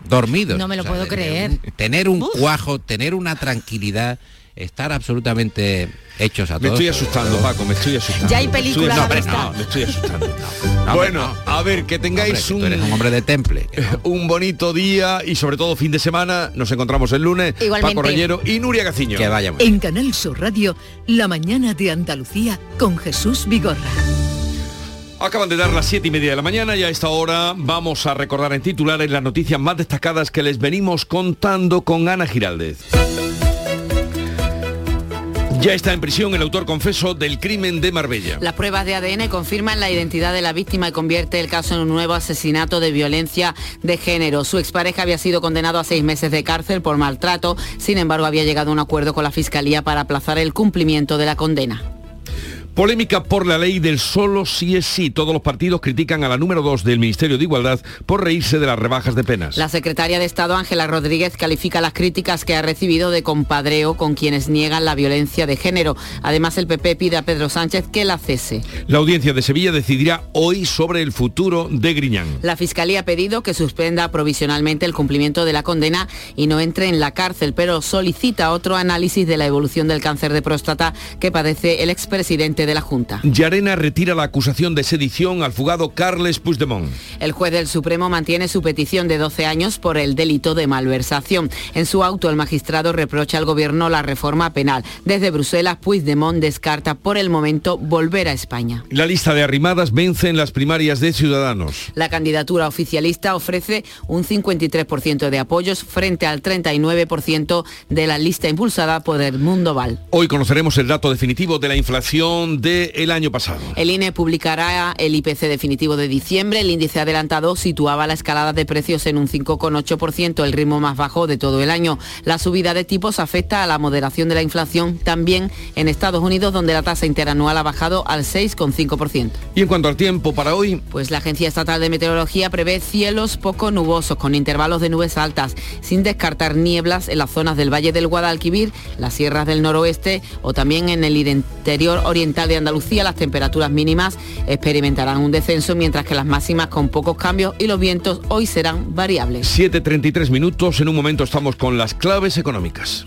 Dormidos. No me lo O sea, puedo creer. Tener un cuajo, tener una tranquilidad, estar absolutamente hechos a Me todos. estoy asustando, Paco, me estoy asustando. Ya hay Me estoy- película No, no, me estoy asustando. No, bueno, a ver, que tengáis Hombre, que un, tú eres un hombre de temple. un bonito día y sobre todo fin de semana. Nos encontramos el lunes. Igualmente. Paco Reyero y Nuria Gaciño. Que vaya En Canal Sur Radio, La mañana de Andalucía con Jesús Vigorra. Acaban de dar las siete y media de la mañana y a esta hora vamos a recordar en titulares las noticias más destacadas que les venimos contando con Ana Giraldez. Ya está en prisión el autor confeso del crimen de Marbella. Las pruebas de ADN confirman la identidad de la víctima y convierte el caso en un nuevo asesinato de violencia de género. Su expareja había sido condenado a seis meses de cárcel por maltrato, sin embargo había llegado a un acuerdo con la Fiscalía para aplazar el cumplimiento de la condena. Polémica por la ley del solo sí es sí. Todos los partidos critican a la número 2 del Ministerio de Igualdad por reírse de las rebajas de penas. La secretaria de Estado Ángela Rodríguez califica las críticas que ha recibido de compadreo con quienes niegan la violencia de género. Además, el PP pide a Pedro Sánchez que la cese. La audiencia de Sevilla decidirá hoy sobre el futuro de Griñán. La Fiscalía ha pedido que suspenda provisionalmente el cumplimiento de la condena y no entre en la cárcel, pero solicita otro análisis de la evolución del cáncer de próstata que padece el expresidente de la Junta. Llarena retira la acusación de sedición al fugado Carles Puigdemont. El juez del Supremo mantiene su petición de 12 años por el delito de malversación. En su auto, el magistrado reprocha al gobierno la reforma penal. Desde Bruselas, Puigdemont descarta por el momento volver a España. La lista de arrimadas vence en las primarias de Ciudadanos. La candidatura oficialista ofrece un 53% de apoyos frente al 39% de la lista impulsada por el Mundo Val. Hoy conoceremos el dato definitivo de la inflación del año pasado. El INE publicará el IPC definitivo de diciembre. El índice adelantado situaba la escalada de precios en un 5,8%, el ritmo más bajo de todo el año. La subida de tipos afecta a la moderación de la inflación también en Estados Unidos, donde la tasa interanual ha bajado al 6,5%. Y en cuanto al tiempo para hoy, Pues la Agencia Estatal de Meteorología prevé cielos poco nubosos con intervalos de nubes altas, sin descartar nieblas en las zonas del Valle del Guadalquivir, las sierras del noroeste o también en el interior oriental de Andalucía. Las temperaturas mínimas experimentarán un descenso, mientras que las máximas con pocos cambios y los vientos hoy serán variables. 7.33 minutos, en un momento estamos con las claves económicas.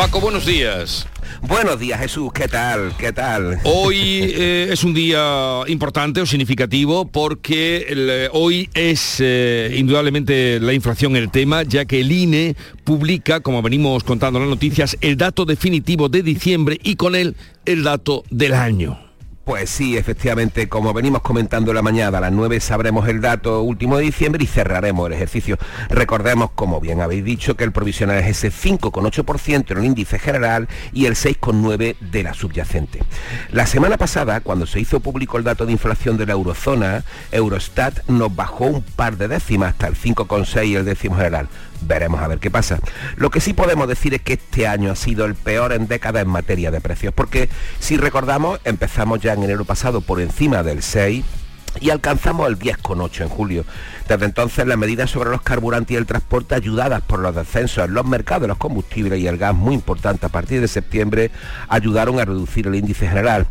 Paco, buenos días. Buenos días Jesús, ¿qué tal? ¿Qué tal? Hoy eh, es un día importante o significativo porque el, eh, hoy es eh, indudablemente la inflación el tema, ya que el INE publica, como venimos contando en las noticias, el dato definitivo de diciembre y con él el dato del año. Pues sí, efectivamente, como venimos comentando la mañana, a las 9 sabremos el dato último de diciembre y cerraremos el ejercicio. Recordemos, como bien habéis dicho, que el provisional es ese 5,8% en el índice general y el 6,9% de la subyacente. La semana pasada, cuando se hizo público el dato de inflación de la eurozona, Eurostat nos bajó un par de décimas hasta el 5,6 y el décimo general veremos a ver qué pasa. Lo que sí podemos decir es que este año ha sido el peor en décadas en materia de precios, porque si recordamos, empezamos ya en enero pasado por encima del 6 y alcanzamos el 10,8 en julio. Desde entonces las medidas sobre los carburantes y el transporte ayudadas por los descensos en los mercados de los combustibles y el gas muy importante a partir de septiembre ayudaron a reducir el índice general.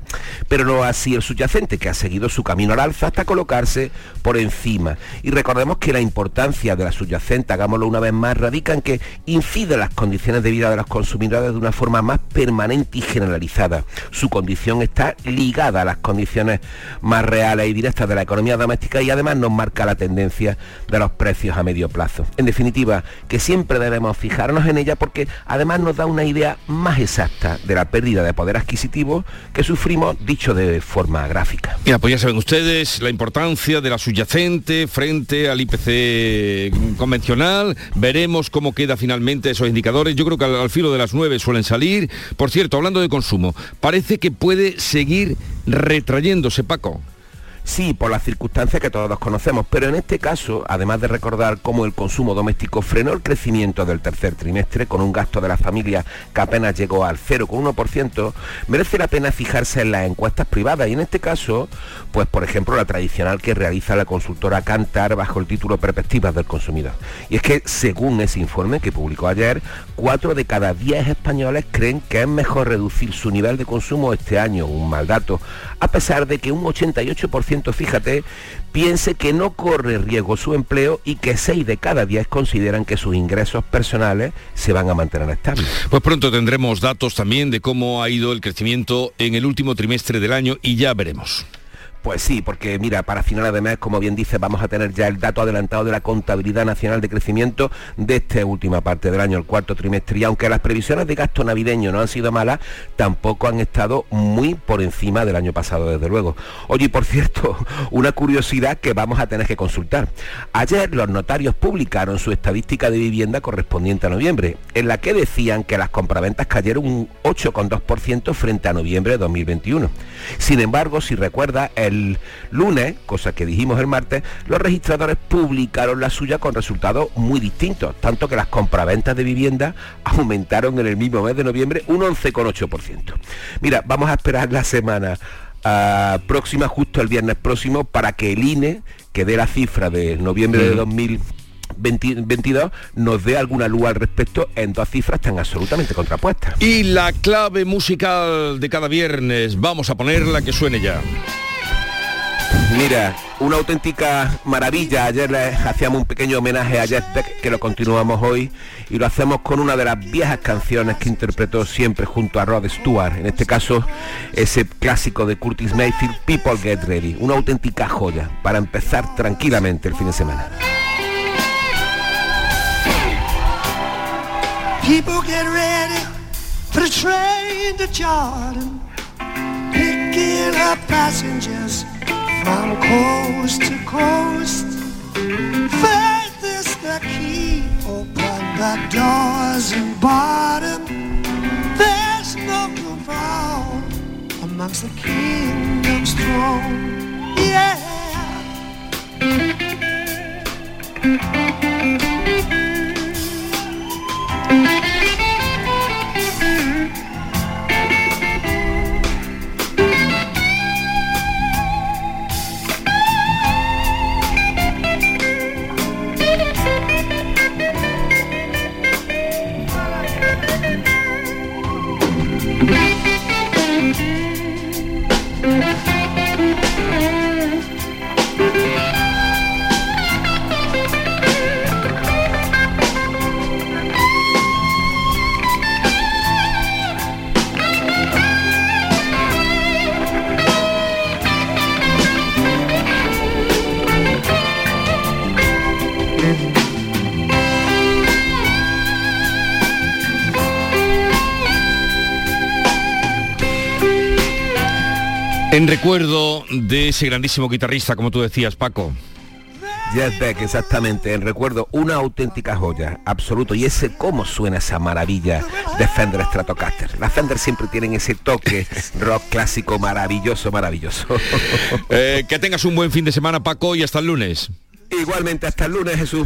Pero no así el subyacente que ha seguido su camino al alza hasta colocarse por encima. Y recordemos que la importancia de la subyacente, hagámoslo una vez más, radica en que incide las condiciones de vida de los consumidores de una forma más permanente y generalizada. Su condición está ligada a las condiciones más reales y directas de la economía doméstica y además nos marca la tendencia de los precios a medio plazo. En definitiva, que siempre debemos fijarnos en ella porque además nos da una idea más exacta de la pérdida de poder adquisitivo que sufrimos, dicho de forma gráfica. Mira, pues ya saben ustedes la importancia de la subyacente frente al IPC convencional. Veremos cómo queda finalmente esos indicadores. Yo creo que al, filo de las 9 suelen salir. Por cierto, hablando de consumo, parece que puede seguir retrayéndose, Paco. Sí, por las circunstancias que todos conocemos, pero en este caso, además de recordar cómo el consumo doméstico frenó el crecimiento del tercer trimestre con un gasto de las familias que apenas llegó al 0,1%, merece la pena fijarse en las encuestas privadas y en este caso, pues por ejemplo la tradicional que realiza la consultora Cantar bajo el título Perspectivas del Consumidor. Y es que según ese informe que publicó ayer, 4 de cada 10 españoles creen que es mejor reducir su nivel de consumo este año, un mal dato, a pesar de que un 88% fíjate, piense que no corre riesgo su empleo y que 6 de cada 10 consideran que sus ingresos personales se van a mantener estables. Pues pronto tendremos datos también de cómo ha ido el crecimiento en el último trimestre del año y ya veremos. Pues sí, porque mira, para finales de mes, como bien dice, vamos a tener ya el dato adelantado de la contabilidad nacional de crecimiento de esta última parte del año, el cuarto trimestre. Y aunque las previsiones de gasto navideño no han sido malas, tampoco han estado muy por encima del año pasado, desde luego. Oye, por cierto, una curiosidad que vamos a tener que consultar. Ayer los notarios publicaron su estadística de vivienda correspondiente a noviembre, en la que decían que las compraventas cayeron un 8,2% frente a noviembre de 2021. Sin embargo, si recuerda, el lunes, cosa que dijimos el martes, los registradores publicaron la suya con resultados muy distintos, tanto que las compraventas de vivienda aumentaron en el mismo mes de noviembre un 11,8%. Mira, vamos a esperar la semana uh, próxima, justo el viernes próximo, para que el INE, que dé la cifra de noviembre de 2000 2022 nos dé alguna luz al respecto en dos cifras tan absolutamente contrapuestas. Y la clave musical de cada viernes, vamos a ponerla que suene ya. Mira, una auténtica maravilla. Ayer le hacíamos un pequeño homenaje a Jeff Beck, que lo continuamos hoy, y lo hacemos con una de las viejas canciones que interpretó siempre junto a Rod Stewart. En este caso, ese clásico de Curtis Mayfield, People Get Ready. Una auténtica joya para empezar tranquilamente el fin de semana. From coast to coast. Faith is the key, open the doors and bottom. There's no wrong amongst the kingdom's throne. Yeah. En recuerdo de ese grandísimo guitarrista, como tú decías, Paco. Jeff Beck, exactamente, en recuerdo, una auténtica joya, absoluto. Y ese cómo suena esa maravilla de Fender Stratocaster. Las Fender siempre tienen ese toque rock clásico maravilloso, maravilloso. Eh, que tengas un buen fin de semana, Paco, y hasta el lunes. Igualmente, hasta el lunes, Jesús.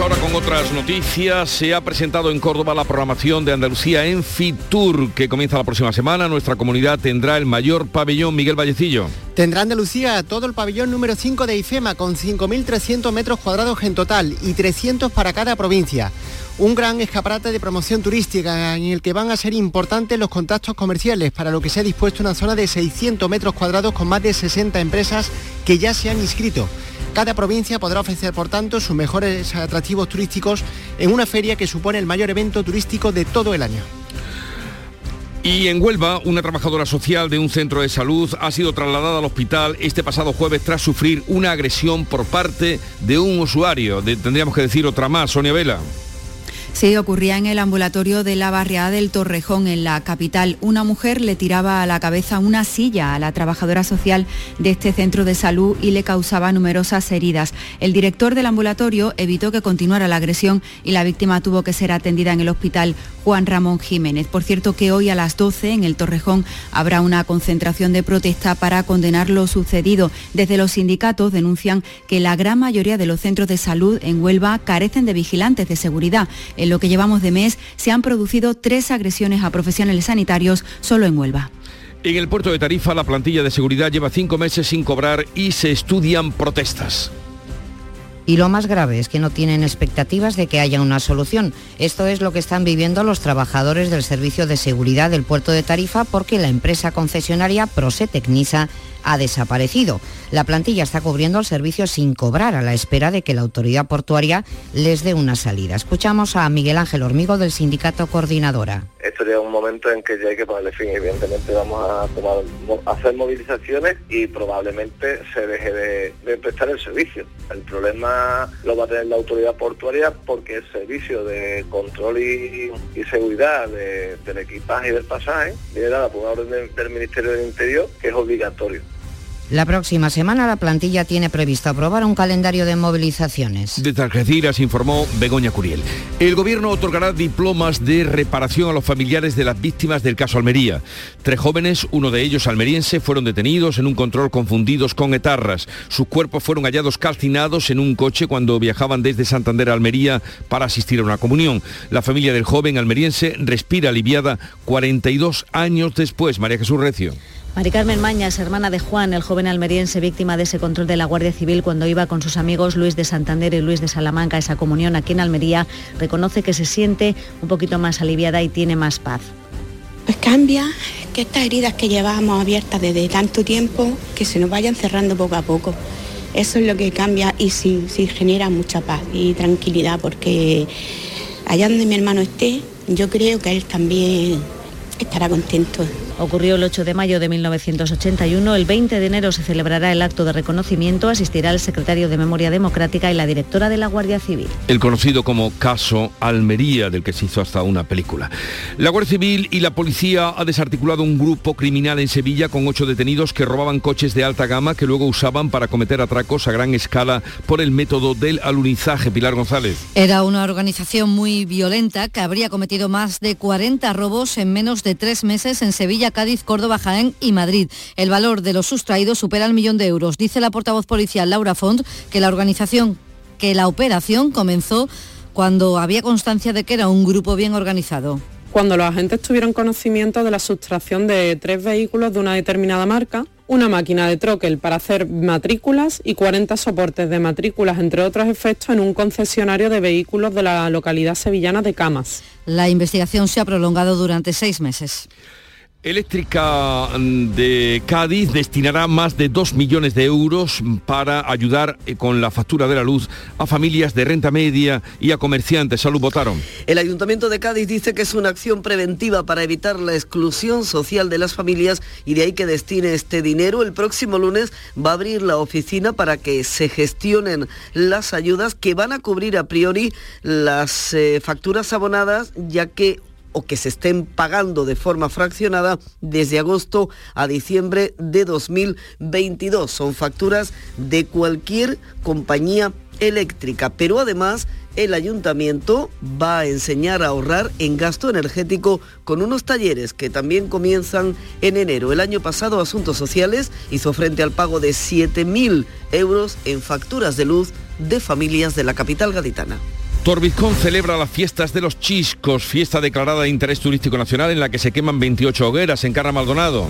Ahora con otras noticias. Se ha presentado en Córdoba la programación de Andalucía en Fitur, que comienza la próxima semana. Nuestra comunidad tendrá el mayor pabellón Miguel Vallecillo. Tendrá Andalucía todo el pabellón número 5 de IFEMA con 5.300 metros cuadrados en total y 300 para cada provincia. Un gran escaparate de promoción turística en el que van a ser importantes los contactos comerciales, para lo que se ha dispuesto una zona de 600 metros cuadrados con más de 60 empresas que ya se han inscrito. Cada provincia podrá ofrecer, por tanto, sus mejores atractivos turísticos en una feria que supone el mayor evento turístico de todo el año. Y en Huelva, una trabajadora social de un centro de salud ha sido trasladada al hospital este pasado jueves tras sufrir una agresión por parte de un usuario. De- tendríamos que decir otra más, Sonia Vela. Sí, ocurría en el ambulatorio de la barriada del Torrejón, en la capital. Una mujer le tiraba a la cabeza una silla a la trabajadora social de este centro de salud y le causaba numerosas heridas. El director del ambulatorio evitó que continuara la agresión y la víctima tuvo que ser atendida en el hospital Juan Ramón Jiménez. Por cierto que hoy a las 12 en el Torrejón habrá una concentración de protesta para condenar lo sucedido. Desde los sindicatos denuncian que la gran mayoría de los centros de salud en Huelva carecen de vigilantes de seguridad. Lo que llevamos de mes se han producido tres agresiones a profesionales sanitarios solo en Huelva. En el puerto de Tarifa, la plantilla de seguridad lleva cinco meses sin cobrar y se estudian protestas. Y lo más grave es que no tienen expectativas de que haya una solución. Esto es lo que están viviendo los trabajadores del Servicio de Seguridad del puerto de Tarifa porque la empresa concesionaria Prosetecnisa ha desaparecido. La plantilla está cubriendo el servicio sin cobrar a la espera de que la autoridad portuaria les dé una salida. Escuchamos a Miguel Ángel Hormigo del sindicato coordinadora. Esto llega un momento en que ya hay que ponerle fin. Evidentemente vamos a, hacer movilizaciones y probablemente se deje de, de prestar el servicio. El problema lo va a tener la autoridad portuaria porque el servicio de control y, seguridad de- del equipaje y del pasaje viene dada por una orden del Ministerio del Interior que es obligatorio. La próxima semana la plantilla tiene previsto aprobar un calendario de movilizaciones. Desde Algeciras informó Begoña Curiel. El gobierno otorgará diplomas de reparación a los familiares de las víctimas del caso Almería. Tres jóvenes, uno de ellos almeriense, fueron detenidos en un control confundidos con etarras. Sus cuerpos fueron hallados calcinados en un coche cuando viajaban desde Santander a Almería para asistir a una comunión. La familia del joven almeriense respira aliviada 42 años después. María Jesús Recio. Mari Carmen Mañas, hermana de Juan, el joven almeriense víctima de ese control de la Guardia Civil cuando iba con sus amigos Luis de Santander y Luis de Salamanca a esa comunión aquí en Almería, reconoce que se siente un poquito más aliviada y tiene más paz. Pues cambia que estas heridas que llevábamos abiertas desde tanto tiempo, que se nos vayan cerrando poco a poco. Eso es lo que cambia y sí, sí genera mucha paz y tranquilidad, porque allá donde mi hermano esté, yo creo que él también estará contento. Ocurrió el 8 de mayo de 1981. El 20 de enero se celebrará el acto de reconocimiento. Asistirá el secretario de Memoria Democrática y la directora de la Guardia Civil. el conocido como caso Almería, del que se hizo hasta una película. La Guardia Civil y la policía ha desarticulado un grupo criminal en Sevilla con ocho detenidos que robaban coches de alta gama que luego usaban para cometer atracos a gran escala por el método del alunizaje. Pilar González. Era una organización muy violenta que habría cometido más de 40 robos en menos de tres meses en Sevilla, Cádiz, Córdoba, Jaén y Madrid. El valor de los sustraídos supera el millón de euros. Dice la portavoz policial Laura Font que la organización, que la operación comenzó cuando había constancia de que era un grupo bien organizado. Cuando los agentes tuvieron conocimiento de la sustracción de tres vehículos de una determinada marca, una máquina de troquel para hacer matrículas y 40 soportes de matrículas, entre otros efectos, en un concesionario de vehículos de la localidad sevillana de Camas. La investigación se ha prolongado durante seis meses. Eléctrica de Cádiz destinará más de 2 millones de euros para ayudar eh, con la factura de la luz a familias de renta media y a comerciantes. Salud, votaron. El Ayuntamiento de Cádiz dice que es una acción preventiva para evitar la exclusión social de las familias y de ahí que destine este dinero. El próximo lunes va a abrir la oficina para que se gestionen las ayudas que van a cubrir a priori las eh, facturas abonadas, ya que o que se estén pagando de forma fraccionada desde agosto a diciembre de 2022. Son facturas de cualquier compañía eléctrica, pero además el ayuntamiento va a enseñar a ahorrar en gasto energético con unos talleres que también comienzan en enero. El año pasado Asuntos Sociales hizo frente al pago de 7.000 euros en facturas de luz de familias de la capital gaditana. Torbizcón celebra las fiestas de los Chiscos, fiesta declarada de interés turístico nacional en la que se queman 28 hogueras en Carra Maldonado.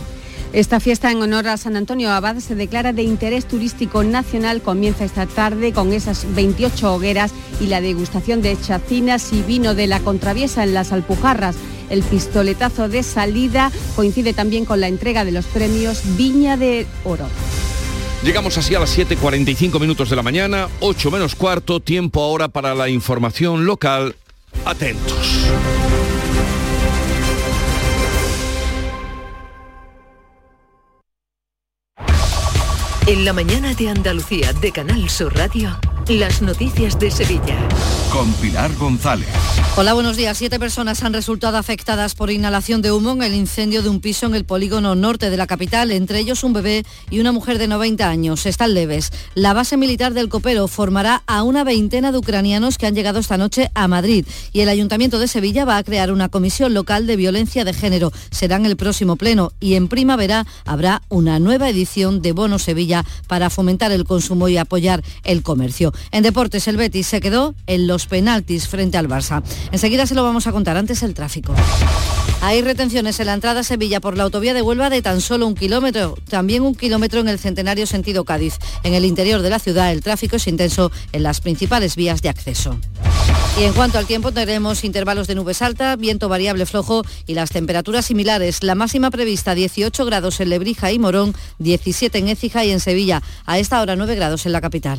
Esta fiesta en honor a San Antonio Abad se declara de interés turístico nacional. Comienza esta tarde con esas 28 hogueras y la degustación de chacinas y vino de la contraviesa en las Alpujarras. El pistoletazo de salida coincide también con la entrega de los premios Viña de Oro. Llegamos así a las 7.45 minutos de la mañana, 8 menos cuarto, tiempo ahora para la información local. Atentos. En la mañana de Andalucía de Canal Sur Radio. Las noticias de Sevilla. Con Pilar González. Hola, buenos días. Siete personas han resultado afectadas por inhalación de humo en el incendio de un piso en el polígono norte de la capital, entre ellos un bebé y una mujer de 90 años. Están leves. La base militar del Copero formará a una veintena de ucranianos que han llegado esta noche a Madrid y el Ayuntamiento de Sevilla va a crear una comisión local de violencia de género. Será en el próximo pleno y en primavera habrá una nueva edición de Bono Sevilla para fomentar el consumo y apoyar el comercio. En deportes, el Betis se quedó en los penaltis frente al Barça. Enseguida se lo vamos a contar, antes el tráfico. Hay retenciones en la entrada a Sevilla por la autovía de Huelva de tan solo un kilómetro, también un kilómetro en el centenario sentido Cádiz. En el interior de la ciudad el tráfico es intenso en las principales vías de acceso. Y en cuanto al tiempo tenemos intervalos de nubes alta, viento variable flojo y las temperaturas similares. La máxima prevista 18 grados en Lebrija y Morón, 17 en Écija y en Sevilla. A esta hora 9 grados en la capital.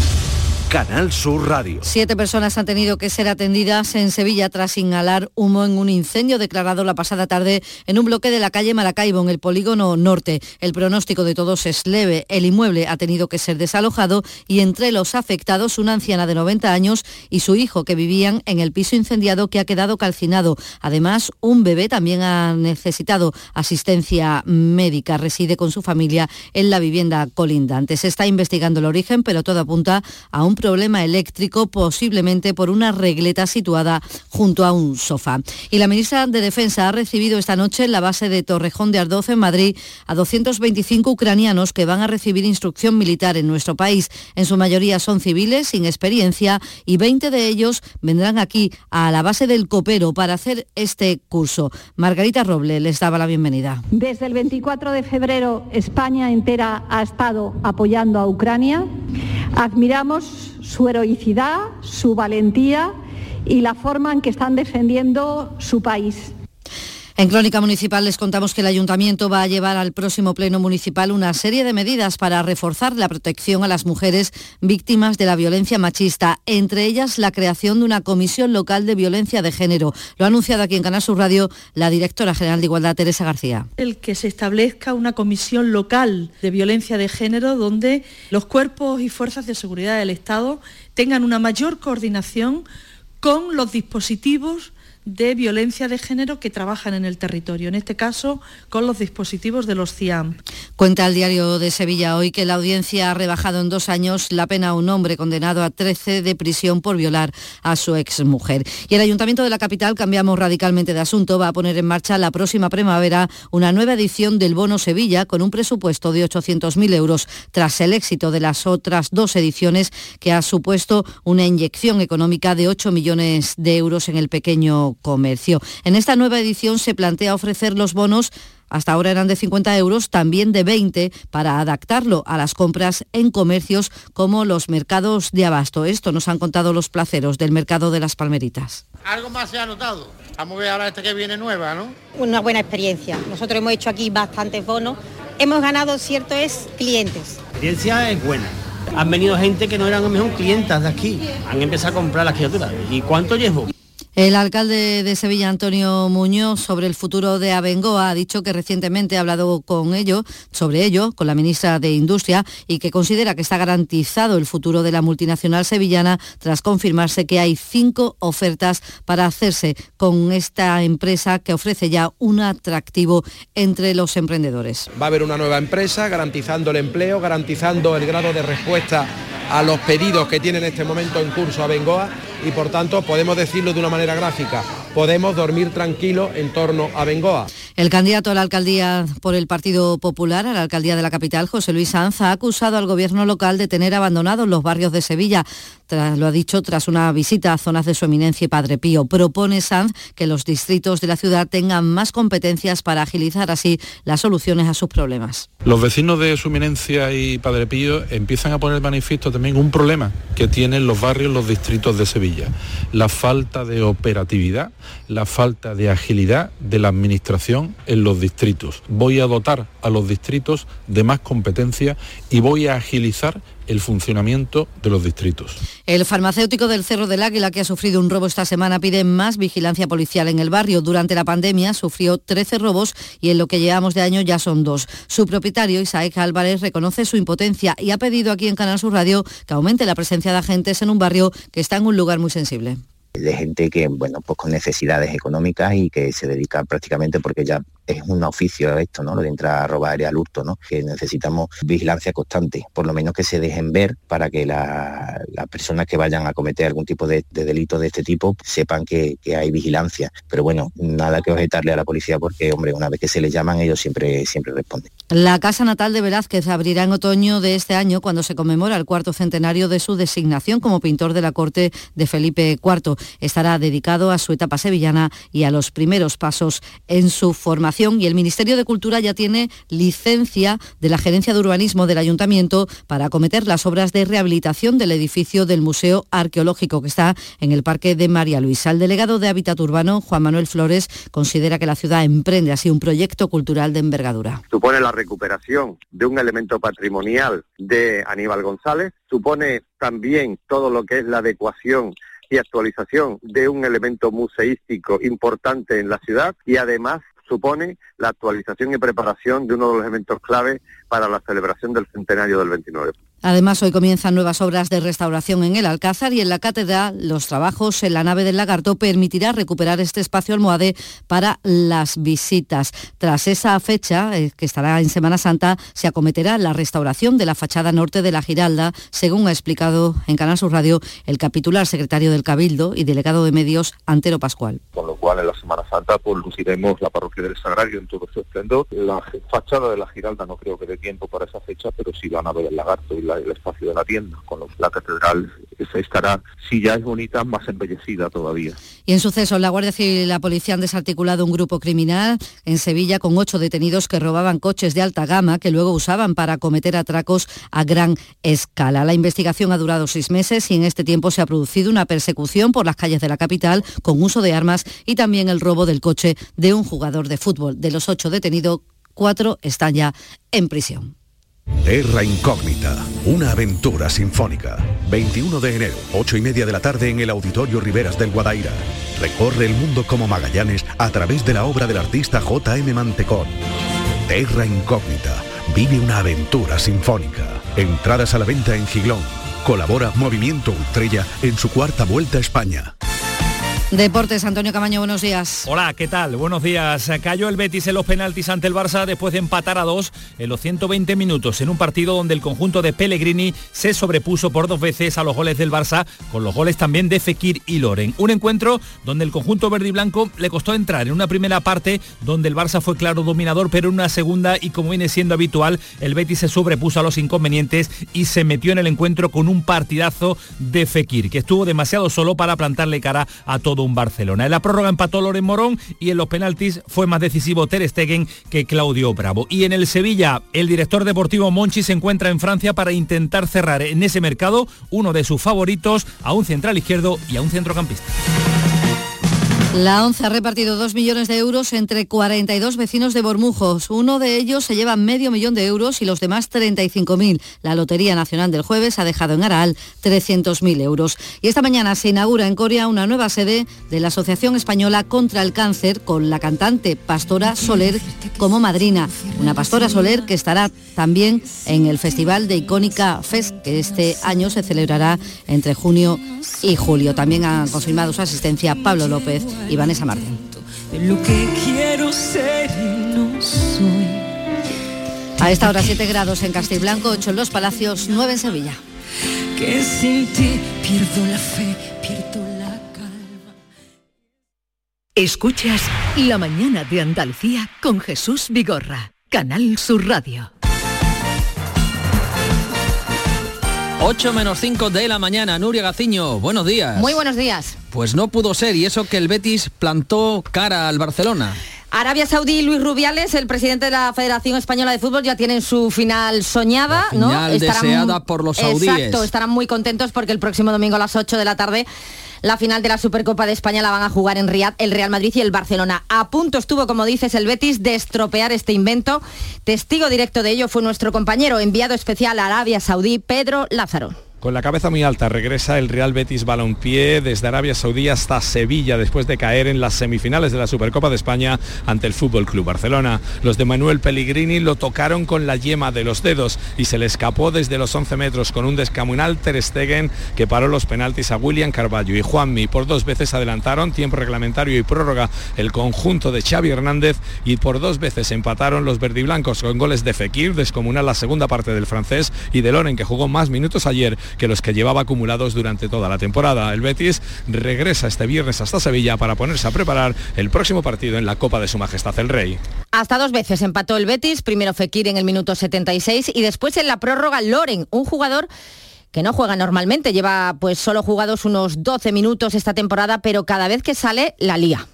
Canal Sur Radio. Siete personas han tenido que ser atendidas en Sevilla tras inhalar humo en un incendio declarado la pasada tarde en un bloque de la calle Maracaibo, en el polígono norte. El pronóstico de todos es leve. El inmueble ha tenido que ser desalojado y entre los afectados una anciana de 90 años y su hijo que vivían en el piso incendiado que ha quedado calcinado. Además, un bebé también ha necesitado asistencia médica. Reside con su familia en la vivienda colindante. Se está investigando el origen, pero todo apunta a un problema eléctrico, posiblemente por una regleta situada junto a un sofá. Y la ministra de Defensa ha recibido esta noche en la base de Torrejón de Ardoz en Madrid a 225 ucranianos que van a recibir instrucción militar en nuestro país. En su mayoría son civiles sin experiencia y 20 de ellos vendrán aquí a la base del Copero para hacer este curso. Margarita Roble les daba la bienvenida. Desde el 24 de febrero España entera ha estado apoyando a Ucrania. Admiramos su heroicidad, su valentía y la forma en que están defendiendo su país. En Crónica Municipal les contamos que el Ayuntamiento va a llevar al próximo Pleno Municipal una serie de medidas para reforzar la protección a las mujeres víctimas de la violencia machista, entre ellas la creación de una comisión local de violencia de género. Lo ha anunciado aquí en Canal Sur Radio la directora general de Igualdad, Teresa García. El que se establezca una comisión local de violencia de género donde los cuerpos y fuerzas de seguridad del Estado tengan una mayor coordinación con los dispositivos de violencia de género que trabajan en el territorio, en este caso con los dispositivos de los CIAM. Cuenta el diario de Sevilla hoy que la audiencia ha rebajado en dos años la pena a un hombre condenado a 13 de prisión por violar a su exmujer. Y el Ayuntamiento de la capital, cambiamos radicalmente de asunto, va a poner en marcha la próxima primavera una nueva edición del Bono Sevilla con un presupuesto de 800.000 euros tras el éxito de las otras dos ediciones que ha supuesto una inyección económica de 8 millones de euros en el pequeño comercio. En esta nueva edición se plantea ofrecer los bonos hasta ahora eran de 50 euros, también de 20 para adaptarlo a las compras en comercios como los mercados de abasto. Esto nos han contado los placeros del mercado de las palmeritas. Algo más se ha notado. Vamos a ver ahora esta que viene nueva, ¿no? Una buena experiencia. Nosotros hemos hecho aquí bastantes bonos. Hemos ganado, cierto es, clientes. La experiencia es buena. Han venido gente que no eran a lo mejor clientas de aquí. Han empezado a comprar las criaturas. ¿Y cuánto llevo? El alcalde de Sevilla, Antonio Muñoz, sobre el futuro de Abengoa, ha dicho que recientemente ha hablado con ello, sobre ello, con la ministra de Industria y que considera que está garantizado el futuro de la multinacional sevillana tras confirmarse que hay cinco ofertas para hacerse con esta empresa que ofrece ya un atractivo entre los emprendedores. Va a haber una nueva empresa garantizando el empleo, garantizando el grado de respuesta a los pedidos que tiene en este momento en curso Abengoa y por tanto podemos decirlo de una manera gráfica, podemos dormir tranquilo en torno a Bengoa. El candidato a la alcaldía por el Partido Popular, a la alcaldía de la capital, José Luis Sanz, ha acusado al gobierno local de tener abandonados los barrios de Sevilla. lo ha dicho tras una visita a zonas de su eminencia y Padre Pío. Propone Sanz que los distritos de la ciudad tengan más competencias para agilizar así las soluciones a sus problemas. Los vecinos de su eminencia y Padre Pío empiezan a poner manifiesto también un problema que tienen los barrios, los distritos de Sevilla la falta de operatividad, la falta de agilidad de la administración en los distritos. Voy a dotar a los distritos de más competencia y voy a agilizar el funcionamiento de los distritos. El farmacéutico del Cerro del Águila, que ha sufrido un robo esta semana, pide más vigilancia policial en el barrio. Durante la pandemia sufrió 13 robos y en lo que llevamos de año ya son dos. Su propietario, Isaac Álvarez, reconoce su impotencia y ha pedido aquí en Canal Sur Radio que aumente la presencia de agentes en un barrio que está en un lugar muy sensible de gente que, bueno, pues con necesidades económicas y que se dedica prácticamente porque ya es un oficio esto, ¿no? Lo de entrar a robar y al hurto, ¿no? Que necesitamos vigilancia constante, por lo menos que se dejen ver para que las personas que vayan a cometer algún tipo de, delito de este tipo sepan que, hay vigilancia. Pero bueno, nada que objetarle a la policía porque, hombre, una vez que se les llaman, ellos siempre, siempre responden. La Casa Natal de Velázquez abrirá en otoño de este año cuando se conmemora el cuarto centenario de su designación como pintor de la corte de Felipe IV. Estará dedicado a su etapa sevillana y a los primeros pasos en su formación y el Ministerio de Cultura ya tiene licencia de la Gerencia de Urbanismo del Ayuntamiento para acometer las obras de rehabilitación del edificio del Museo Arqueológico que está en el Parque de María Luisa. El delegado de Hábitat Urbano, Juan Manuel Flores, considera que la ciudad emprende así un proyecto cultural de envergadura. Supone la recuperación de un elemento patrimonial de Aníbal González, supone también todo lo que es la adecuación y actualización de un elemento museístico importante en la ciudad y además supone la actualización y preparación de uno de los elementos clave para la celebración del centenario del 29. Además, hoy comienzan nuevas obras de restauración en el Alcázar y en la Catedral. Los trabajos en la nave del Lagarto permitirá recuperar este espacio almohade para las visitas. Tras esa fecha, eh, que estará en Semana Santa, se acometerá la restauración de la fachada norte de la Giralda, según ha explicado en Canal Sur Radio el capitular secretario del Cabildo y delegado de medios, Antero Pascual. Con lo cual, en la Semana Santa, pues luciremos la parroquia del Sagrario en todo su esplendor. La fachada de la Giralda no creo que dé tiempo para esa fecha, pero sí la nave del Lagarto y la el espacio de la tienda, con lo la catedral estará, si ya es bonita, más embellecida todavía. Y en sucesos, la Guardia Civil y la policía han desarticulado un grupo criminal en Sevilla con ocho detenidos que robaban coches de alta gama que luego usaban para cometer atracos a gran escala. La investigación ha durado seis meses y en este tiempo se ha producido una persecución por las calles de la capital con uso de armas y también el robo del coche de un jugador de fútbol. De los ocho detenidos, cuatro están ya en prisión. Terra Incógnita, una aventura sinfónica. 21 de enero, 8 y media de la tarde en el Auditorio Riveras del Guadaira. Recorre el mundo como Magallanes a través de la obra del artista J.M. Mantecón. Terra Incógnita, vive una aventura sinfónica. Entradas a la venta en Giglón. Colabora Movimiento Estrella en su cuarta vuelta a España. Deportes, Antonio Camaño, buenos días. Hola, ¿qué tal? Buenos días. Cayó el Betis en los penaltis ante el Barça después de empatar a dos en los 120 minutos en un partido donde el conjunto de Pellegrini se sobrepuso por dos veces a los goles del Barça, con los goles también de Fekir y Loren. Un encuentro donde el conjunto verde y blanco le costó entrar en una primera parte donde el Barça fue claro dominador, pero en una segunda y como viene siendo habitual, el Betis se sobrepuso a los inconvenientes y se metió en el encuentro con un partidazo de Fekir, que estuvo demasiado solo para plantarle cara a todo un Barcelona. En la prórroga empató Loren Morón y en los penaltis fue más decisivo Ter Stegen que Claudio Bravo. Y en el Sevilla, el director deportivo Monchi se encuentra en Francia para intentar cerrar en ese mercado uno de sus favoritos a un central izquierdo y a un centrocampista. La ONCE ha repartido 2 millones de euros entre 42 vecinos de Bormujos. Uno de ellos se lleva medio millón de euros y los demás 35.000. La Lotería Nacional del jueves ha dejado en Araal 300.000 euros. Y esta mañana se inaugura en Corea una nueva sede de la Asociación Española contra el Cáncer con la cantante Pastora Soler como madrina. Una Pastora Soler que estará también en el Festival de Icónica Fest que este año se celebrará entre junio y julio. También han confirmado su asistencia Pablo López y Vanessa Martín. Lo que quiero ser y no soy. A esta hora 7 grados en Castilblanco, 8 en Los Palacios, 9 en Sevilla. Que sin ti pierdo la fe, pierdo la calma. Escuchas La mañana de Andalucía con Jesús Vigorra, Canal Sur Radio. 8 menos 5 de la mañana, Nuria Gaciño, buenos días. Muy buenos días. Pues no pudo ser, y eso que el Betis plantó cara al Barcelona. Arabia Saudí y Luis Rubiales, el presidente de la Federación Española de Fútbol, ya tienen su final soñada, La final deseada por los saudíes. Exacto, estarán muy contentos porque el próximo domingo a las 8 de la tarde la final de la Supercopa de España la van a jugar en Riyadh el Real Madrid y el Barcelona. A punto estuvo, como dices, el Betis de estropear este invento. Testigo directo de ello fue nuestro compañero enviado especial a Arabia Saudí, Pedro Lázaro. Con la cabeza muy alta regresa el Real Betis Balompié desde Arabia Saudí hasta Sevilla después de caer en las semifinales de la Supercopa de España ante el Fútbol Club Barcelona. Los de Manuel Pellegrini lo tocaron con la yema de los dedos y se le escapó desde los 11 metros con un descamunal Ter Stegen que paró los penaltis a William Carballo y Juanmi. Por dos veces adelantaron tiempo reglamentario y prórroga el conjunto de Xavi Hernández y por dos veces empataron los verdiblancos con goles de Fekir, descomunal la segunda parte del francés y de Loren que jugó más minutos ayer que los que llevaba acumulados durante toda la temporada. El Betis regresa este viernes hasta Sevilla para ponerse a preparar el próximo partido en la Copa de Su Majestad el Rey. Hasta dos veces empató el Betis, primero Fekir en el minuto 76 y después en la prórroga Loren, un jugador que no juega normalmente, lleva pues solo jugados unos 12 minutos esta temporada, pero cada vez que sale la lía.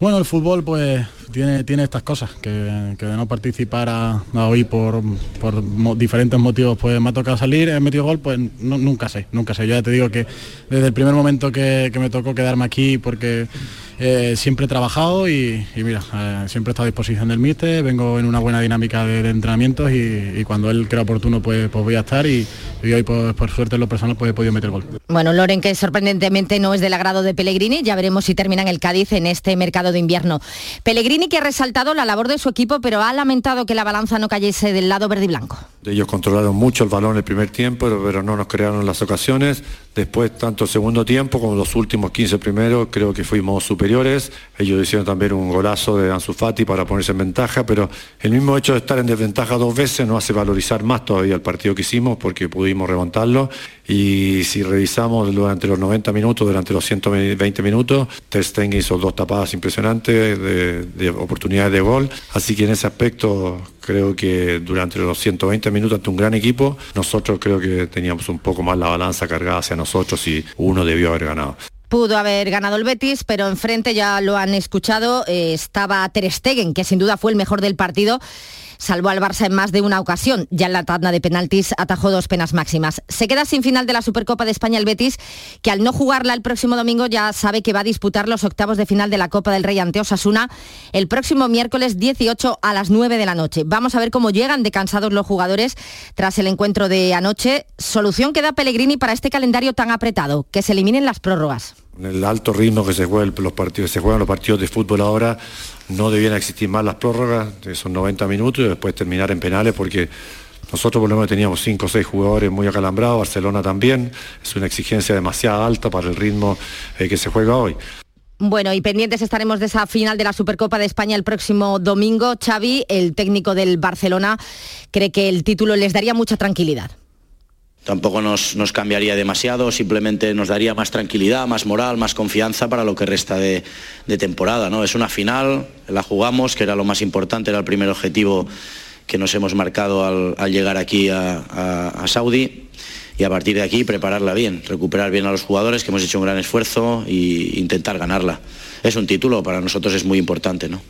Bueno, el fútbol pues tiene, tiene estas cosas, que, que de no participar a, hoy por, por diferentes motivos pues me ha tocado salir, he metido gol, pues nunca sé, nunca sé. Yo ya te digo que desde el primer momento que me tocó quedarme aquí porque eh, siempre he trabajado y, y mira, eh, siempre he estado a disposición del míster, vengo en una buena dinámica de, de entrenamientos y, y cuando él crea oportuno pues, pues voy a estar y, y hoy pues, por suerte en lo personal pues he podido meter gol. Bueno, Loren, que sorprendentemente no es del agrado de Pellegrini, ya veremos si termina en el Cádiz en este mercado de invierno. Pellegrini que ha resaltado la labor de su equipo, pero ha lamentado que la balanza no cayese del lado verde y blanco. Ellos controlaron mucho el balón el primer tiempo, pero, pero no nos crearon las ocasiones. Después, tanto el segundo tiempo como los últimos 15 primeros, creo que fuimos superiores. Ellos hicieron también un golazo de Ansu Fati para ponerse en ventaja, pero el mismo hecho de estar en desventaja dos veces nos hace valorizar más todavía el partido que hicimos porque pudimos remontarlo. Y si revisamos durante los 90 minutos, durante los 120 minutos, Ter Stegen hizo dos tapadas impresionantes de oportunidades de gol. Así que en ese aspecto creo que durante los 120 minutos ante un gran equipo, nosotros creo que teníamos un poco más la balanza cargada hacia nosotros y uno debió haber ganado. Pudo haber ganado el Betis, pero enfrente ya lo han escuchado, eh, estaba Ter Stegen, que sin duda fue el mejor del partido. Salvó al Barça en más de una ocasión. Ya en la tanda de penaltis atajó dos penas máximas. Se queda sin final de la Supercopa de España el Betis, que al no jugarla el próximo domingo ya sabe que va a disputar los octavos de final de la Copa del Rey ante Osasuna el próximo miércoles 18 a las 9 de la noche. Vamos a ver cómo llegan de cansados los jugadores tras el encuentro de anoche. Solución que da Pellegrini para este calendario tan apretado, que se eliminen las prórrogas. El alto ritmo que se juegan los partidos, se juegan los partidos de fútbol ahora, no debían existir más las prórrogas, esos 90 minutos y después terminar en penales porque nosotros por lo menos teníamos 5 o 6 jugadores muy acalambrados, Barcelona también, es una exigencia demasiado alta para el ritmo eh, que se juega hoy. Bueno, y pendientes estaremos de esa final de la Supercopa de España el próximo domingo. Xavi, el técnico del Barcelona, cree que el título les daría mucha tranquilidad. Tampoco nos, nos, cambiaría demasiado, simplemente nos daría más tranquilidad, más moral, más confianza para lo que resta de, de, temporada. ¿no? Es una final, la jugamos, que era lo más importante, era el primer objetivo que nos hemos marcado al, llegar aquí a, a, a, Saudi y a partir de aquí prepararla bien, recuperar bien a los jugadores, que hemos hecho un gran esfuerzo e intentar ganarla. Es un título, para nosotros es muy importante. ¿no?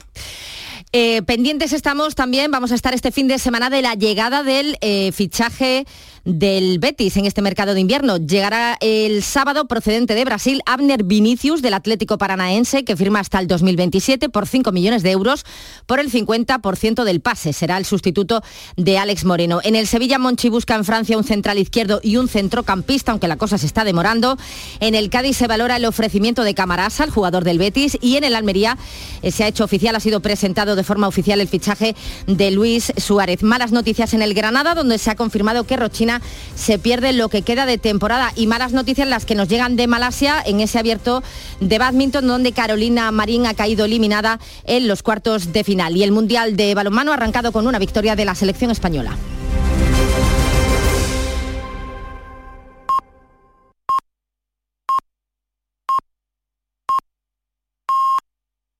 Eh, pendientes estamos también, vamos a estar este fin de semana de la llegada del eh, fichaje del Betis en este mercado de invierno. Llegará el sábado procedente de Brasil Abner Vinicius del Atlético Paranaense que firma hasta el 2027 por 5 millones de euros por el 50% del pase. Será el sustituto de Alex Moreno. En el Sevilla Monchi busca en Francia un central izquierdo y un centrocampista, aunque la cosa se está demorando. En el Cádiz se valora el ofrecimiento de Camarasa, el jugador del Betis, y en el Almería eh, se ha hecho oficial, ha sido presentado de forma oficial el fichaje de Luis Suárez. Malas noticias en el Granada, donde se ha confirmado que Rochina se pierde lo que queda de temporada y malas noticias las que nos llegan de Malasia en ese abierto de badminton donde Carolina Marín ha caído eliminada en los cuartos de final y el Mundial de balonmano ha arrancado con una victoria de la selección española.